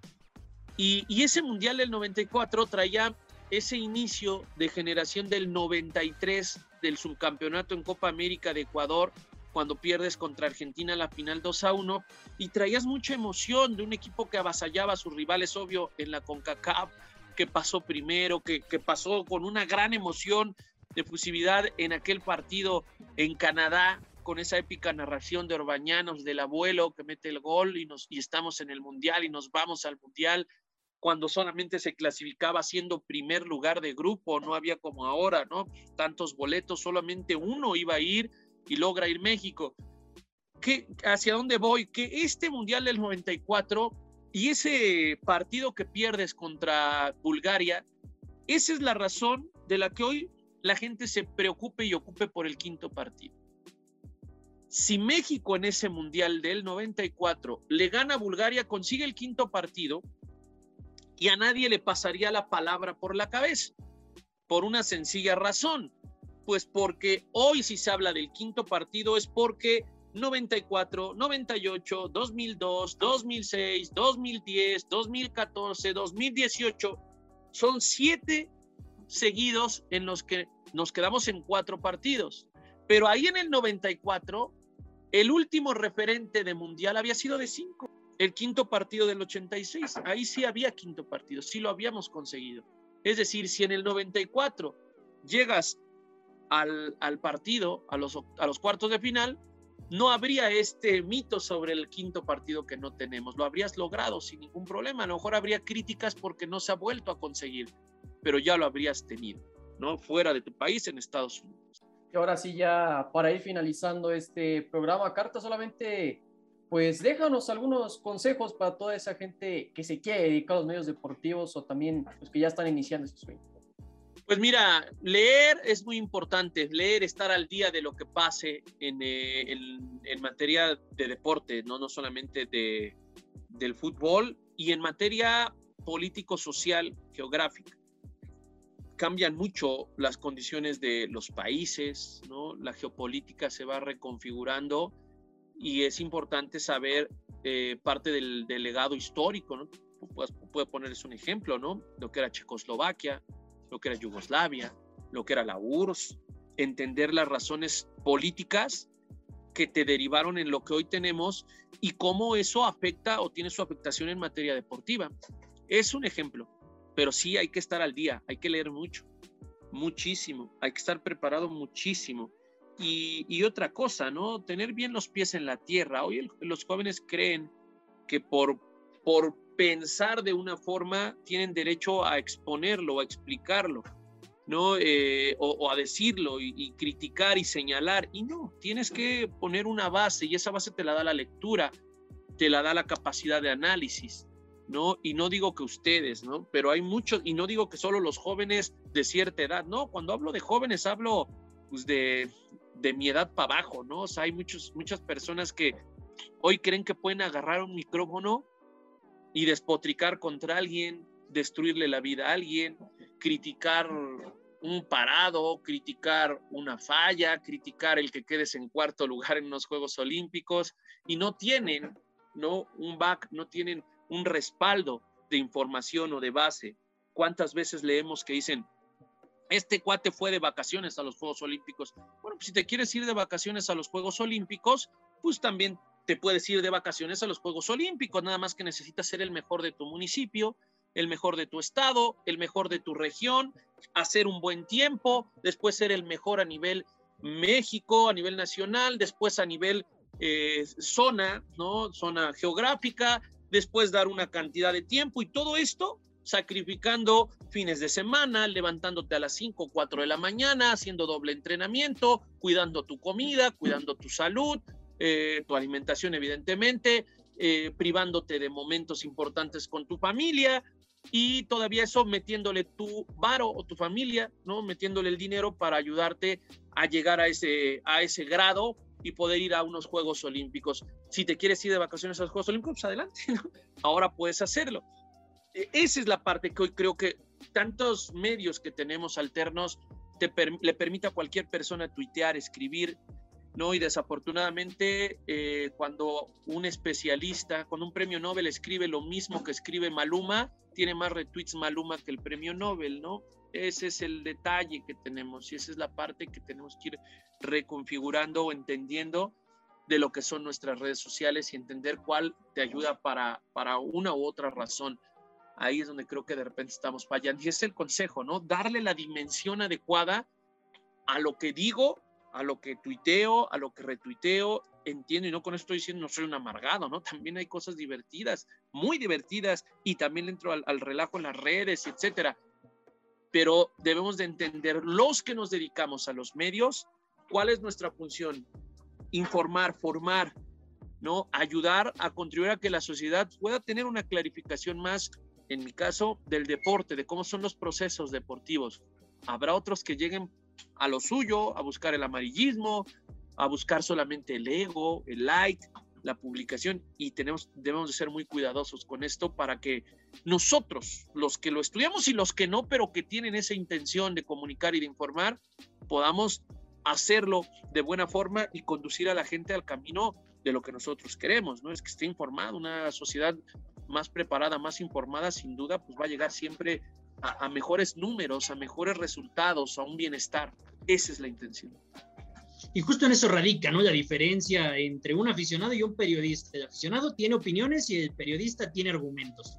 Y, ese Mundial del 94 traía ese inicio de generación del 93 del subcampeonato en Copa América de Ecuador, cuando pierdes contra Argentina la final 2 a 1, y traías mucha emoción de un equipo que avasallaba a sus rivales, obvio, en la CONCACAF, que pasó primero, que, que pasó con una gran emoción de fusividad en aquel partido en Canadá, con esa épica narración de Orbañanos, del abuelo que mete el gol y, nos, y estamos en el Mundial y nos vamos al Mundial cuando solamente se clasificaba siendo primer lugar de grupo, no había como ahora, ¿no? Tantos boletos, solamente uno iba a ir y logra ir México. ¿Qué, ¿Hacia dónde voy? Que este Mundial del 94 y ese partido que pierdes contra Bulgaria, esa es la razón de la que hoy la gente se preocupe y ocupe por el quinto partido. Si México en ese Mundial del 94 le gana a Bulgaria, consigue el quinto partido, y a nadie le pasaría la palabra por la cabeza, por una sencilla razón, pues porque hoy si se habla del quinto partido es porque 94, 98, 2002, 2006, 2010, 2014, 2018 son siete seguidos en los que nos quedamos en cuatro partidos. Pero ahí en el 94, el último referente de mundial había sido de cinco el quinto partido del 86. Ahí sí había quinto partido, sí lo habíamos conseguido. Es decir, si en el 94 llegas al, al partido, a los, a los cuartos de final, no habría este mito sobre el quinto partido que no tenemos. Lo habrías logrado sin ningún problema. A lo mejor habría críticas porque no se ha vuelto a conseguir, pero ya lo habrías tenido, ¿no? Fuera de tu país, en Estados Unidos. Y ahora sí, ya para ir finalizando este programa, Carta, solamente pues déjanos algunos consejos para toda esa gente que se quiere dedicar a los medios deportivos o también los que ya están iniciando su sueño. Pues mira, leer es muy importante, leer, estar al día de lo que pase en, eh, en, materia de deporte, no, no solamente de, del fútbol, y en materia político-social, geográfica. Cambian mucho las condiciones de los países, ¿no? la geopolítica se va reconfigurando y es importante saber eh, parte del, legado histórico. ¿no? Puedo ponerles un ejemplo, ¿no? lo que era Checoslovaquia, lo que era Yugoslavia, lo que era la URSS, entender las razones políticas que te derivaron en lo que hoy tenemos y cómo eso afecta o tiene su afectación en materia deportiva. Es un ejemplo, pero sí hay que estar al día, hay que leer mucho, muchísimo, hay que estar preparado muchísimo. Y, otra cosa, ¿no? Tener bien los pies en la tierra. Hoy los jóvenes creen que por, por pensar de una forma, tienen derecho a exponerlo, a explicarlo, ¿no? Eh, o, a decirlo y, criticar y señalar. Y no, tienes que poner una base y esa base te la da la lectura, te la da la capacidad de análisis, ¿no? Y no digo que ustedes, ¿no? Pero hay muchos, y no digo que solo los jóvenes de cierta edad, no, cuando hablo de jóvenes hablo pues, de, de mi edad para abajo, ¿no? O sea, hay muchos, muchas personas que hoy creen que pueden agarrar un micrófono y despotricar contra alguien, destruirle la vida a alguien, criticar un parado, criticar una falla, criticar el que quedes en cuarto lugar en los Juegos Olímpicos y no tienen, ¿no? Un back, no tienen un respaldo de información o de base. ¿Cuántas veces leemos que dicen, este cuate fue de vacaciones a los Juegos Olímpicos? Bueno, pues si te quieres ir de vacaciones a los Juegos Olímpicos, pues también te puedes ir de vacaciones a los Juegos Olímpicos, nada más que necesitas ser el mejor de tu municipio, el mejor de tu estado, el mejor de tu región, hacer un buen tiempo, después ser el mejor a nivel México, a nivel nacional, después a nivel eh, zona, ¿no? Zona geográfica, después dar una cantidad de tiempo y todo esto sacrificando fines de semana, levantándote a las 5 o 4 de la mañana, haciendo doble entrenamiento, cuidando tu comida, cuidando tu salud, eh, tu alimentación evidentemente, eh, privándote de momentos importantes con tu familia y todavía eso metiéndole tu varo o tu familia, ¿no? Metiéndole el dinero para ayudarte a llegar a ese, a ese grado y poder ir a unos Juegos Olímpicos. Si te quieres ir de vacaciones a los Juegos Olímpicos, pues adelante, ahora puedes hacerlo. E, esa es la parte que hoy creo que tantos medios que tenemos alternos te le permite a cualquier persona tuitear, escribir, ¿no? Y desafortunadamente, eh, cuando un especialista, cuando un premio Nobel escribe lo mismo que escribe Maluma, tiene más retweets Maluma que el premio Nobel, ¿no? Ese es el detalle que tenemos y esa es la parte que tenemos que ir reconfigurando o entendiendo de lo que son nuestras redes sociales y entender cuál te ayuda para, para una u otra razón. Ahí es donde creo que de repente estamos fallando. Y es el consejo, ¿no? Darle la dimensión adecuada a lo que digo a lo que tuiteo, a lo que retuiteo, entiendo y no con esto estoy diciendo no soy un amargado, ¿no? También hay cosas divertidas, muy divertidas y también entro al, al relajo en las redes, etcétera. Pero debemos de entender los que nos dedicamos a los medios, cuál es nuestra función, informar, formar, ¿no? Ayudar a contribuir a que la sociedad pueda tener una clarificación más, en mi caso, del deporte, de cómo son los procesos deportivos. Habrá otros que lleguen a lo suyo, a buscar el amarillismo, a buscar solamente el ego, el like, la publicación y tenemos, debemos de ser muy cuidadosos con esto para que nosotros, los que lo estudiamos y los que no, pero que tienen esa intención de comunicar y de informar, podamos hacerlo de buena forma y conducir a la gente al camino de lo que nosotros queremos, ¿no? Es que esté informado, una sociedad más preparada, más informada, sin duda, pues va a llegar siempre a, mejores números, a mejores resultados, a un bienestar. Esa es la intención. Y justo en eso radica, ¿no? La diferencia entre un aficionado y un periodista. El aficionado tiene opiniones y el periodista tiene argumentos.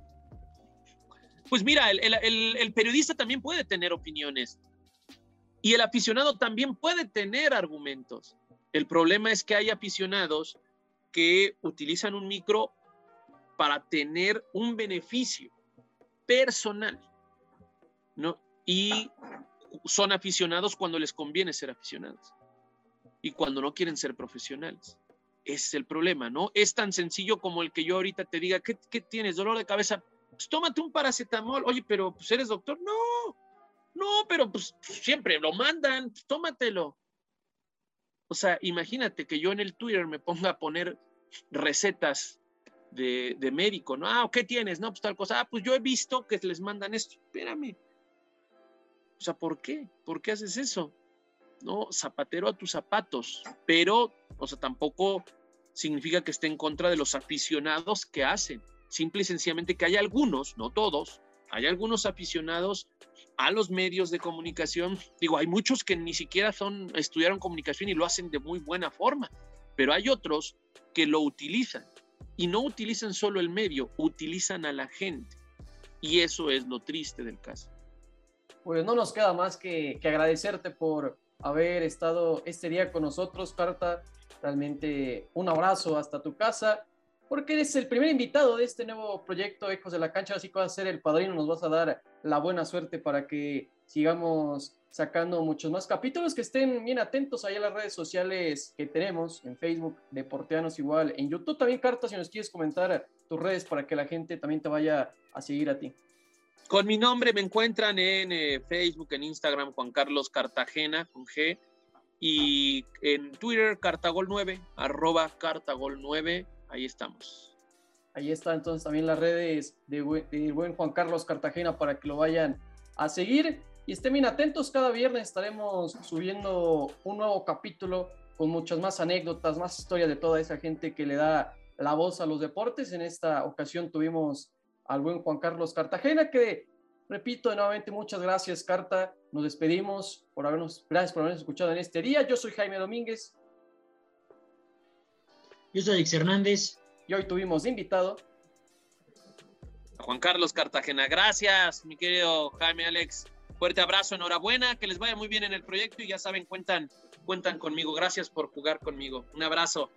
Pues mira, el, el, periodista también puede tener opiniones y el aficionado también puede tener argumentos. El problema es que hay aficionados que utilizan un micro para tener un beneficio personal. ¿no? Y son aficionados cuando les conviene ser aficionados. y cuando no quieren ser profesionales. Ese es el problema, ¿no? Es tan sencillo como el que yo ahorita te diga, ¿qué, tienes? ¿Dolor de cabeza? Pues tómate un paracetamol. Oye, pero pues eres doctor. No, no, pero pues siempre lo mandan, pues, tómatelo. O sea, imagínate que yo en el Twitter me ponga a poner recetas de, de, médico, ¿no? Ah, ¿qué tienes? No, pues tal cosa. Ah, pues yo he visto que les mandan esto. Espérame. O sea, ¿por qué? ¿Por qué haces eso? No, zapatero a tus zapatos. Pero, o sea, tampoco significa que esté en contra de los aficionados que hacen. Simple y sencillamente que hay algunos, no todos, hay algunos aficionados a los medios de comunicación. Digo, hay muchos que ni siquiera son, estudiaron comunicación y lo hacen de muy buena forma, pero hay otros que lo utilizan y no utilizan solo el medio, utilizan a la gente. Y eso es lo triste del caso. Pues no nos queda más que, que agradecerte por haber estado este día con nosotros, Carta. Realmente un abrazo hasta tu casa, porque eres el primer invitado de este nuevo proyecto Ecos de la Cancha, así que vas a ser el padrino, nos vas a dar la buena suerte para que sigamos sacando muchos más capítulos, que estén bien atentos ahí a las redes sociales que tenemos, en Facebook, Deporteanos igual, en YouTube también, Carta, si nos quieres comentar tus redes para que la gente también te vaya a seguir a ti. Con mi nombre me encuentran en eh, Facebook, en Instagram, Juan Carlos Cartagena, con G, y en Twitter, Cartagol9, arroba Cartagol9, ahí estamos. Ahí está entonces también las redes de, de buen Juan Carlos Cartagena para que lo vayan a seguir. Y estén bien atentos, cada viernes estaremos subiendo un nuevo capítulo con muchas más anécdotas, más historias de toda esa gente que le da la voz a los deportes. En esta ocasión tuvimos al buen Juan Carlos Cartagena, que repito nuevamente muchas gracias, Carta. Nos despedimos por habernos, gracias por habernos escuchado en este día. Yo soy Jaime Domínguez. Yo soy Alex Hernández. Y hoy tuvimos invitado Juan Carlos Cartagena. Gracias, mi querido Jaime Alex. Fuerte abrazo, enhorabuena, que les vaya muy bien en el proyecto y ya saben, cuentan, cuentan conmigo. Gracias por jugar conmigo. Un abrazo.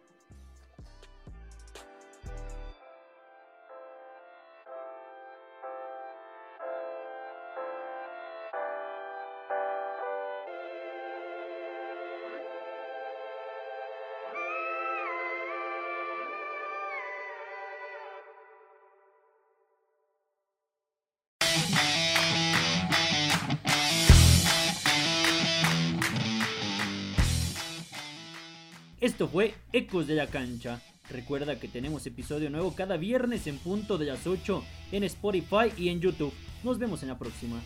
Esto fue Ecos de la Cancha. Recuerda que tenemos episodio nuevo cada viernes en punto de las 8 en Spotify y en YouTube. Nos vemos en la próxima.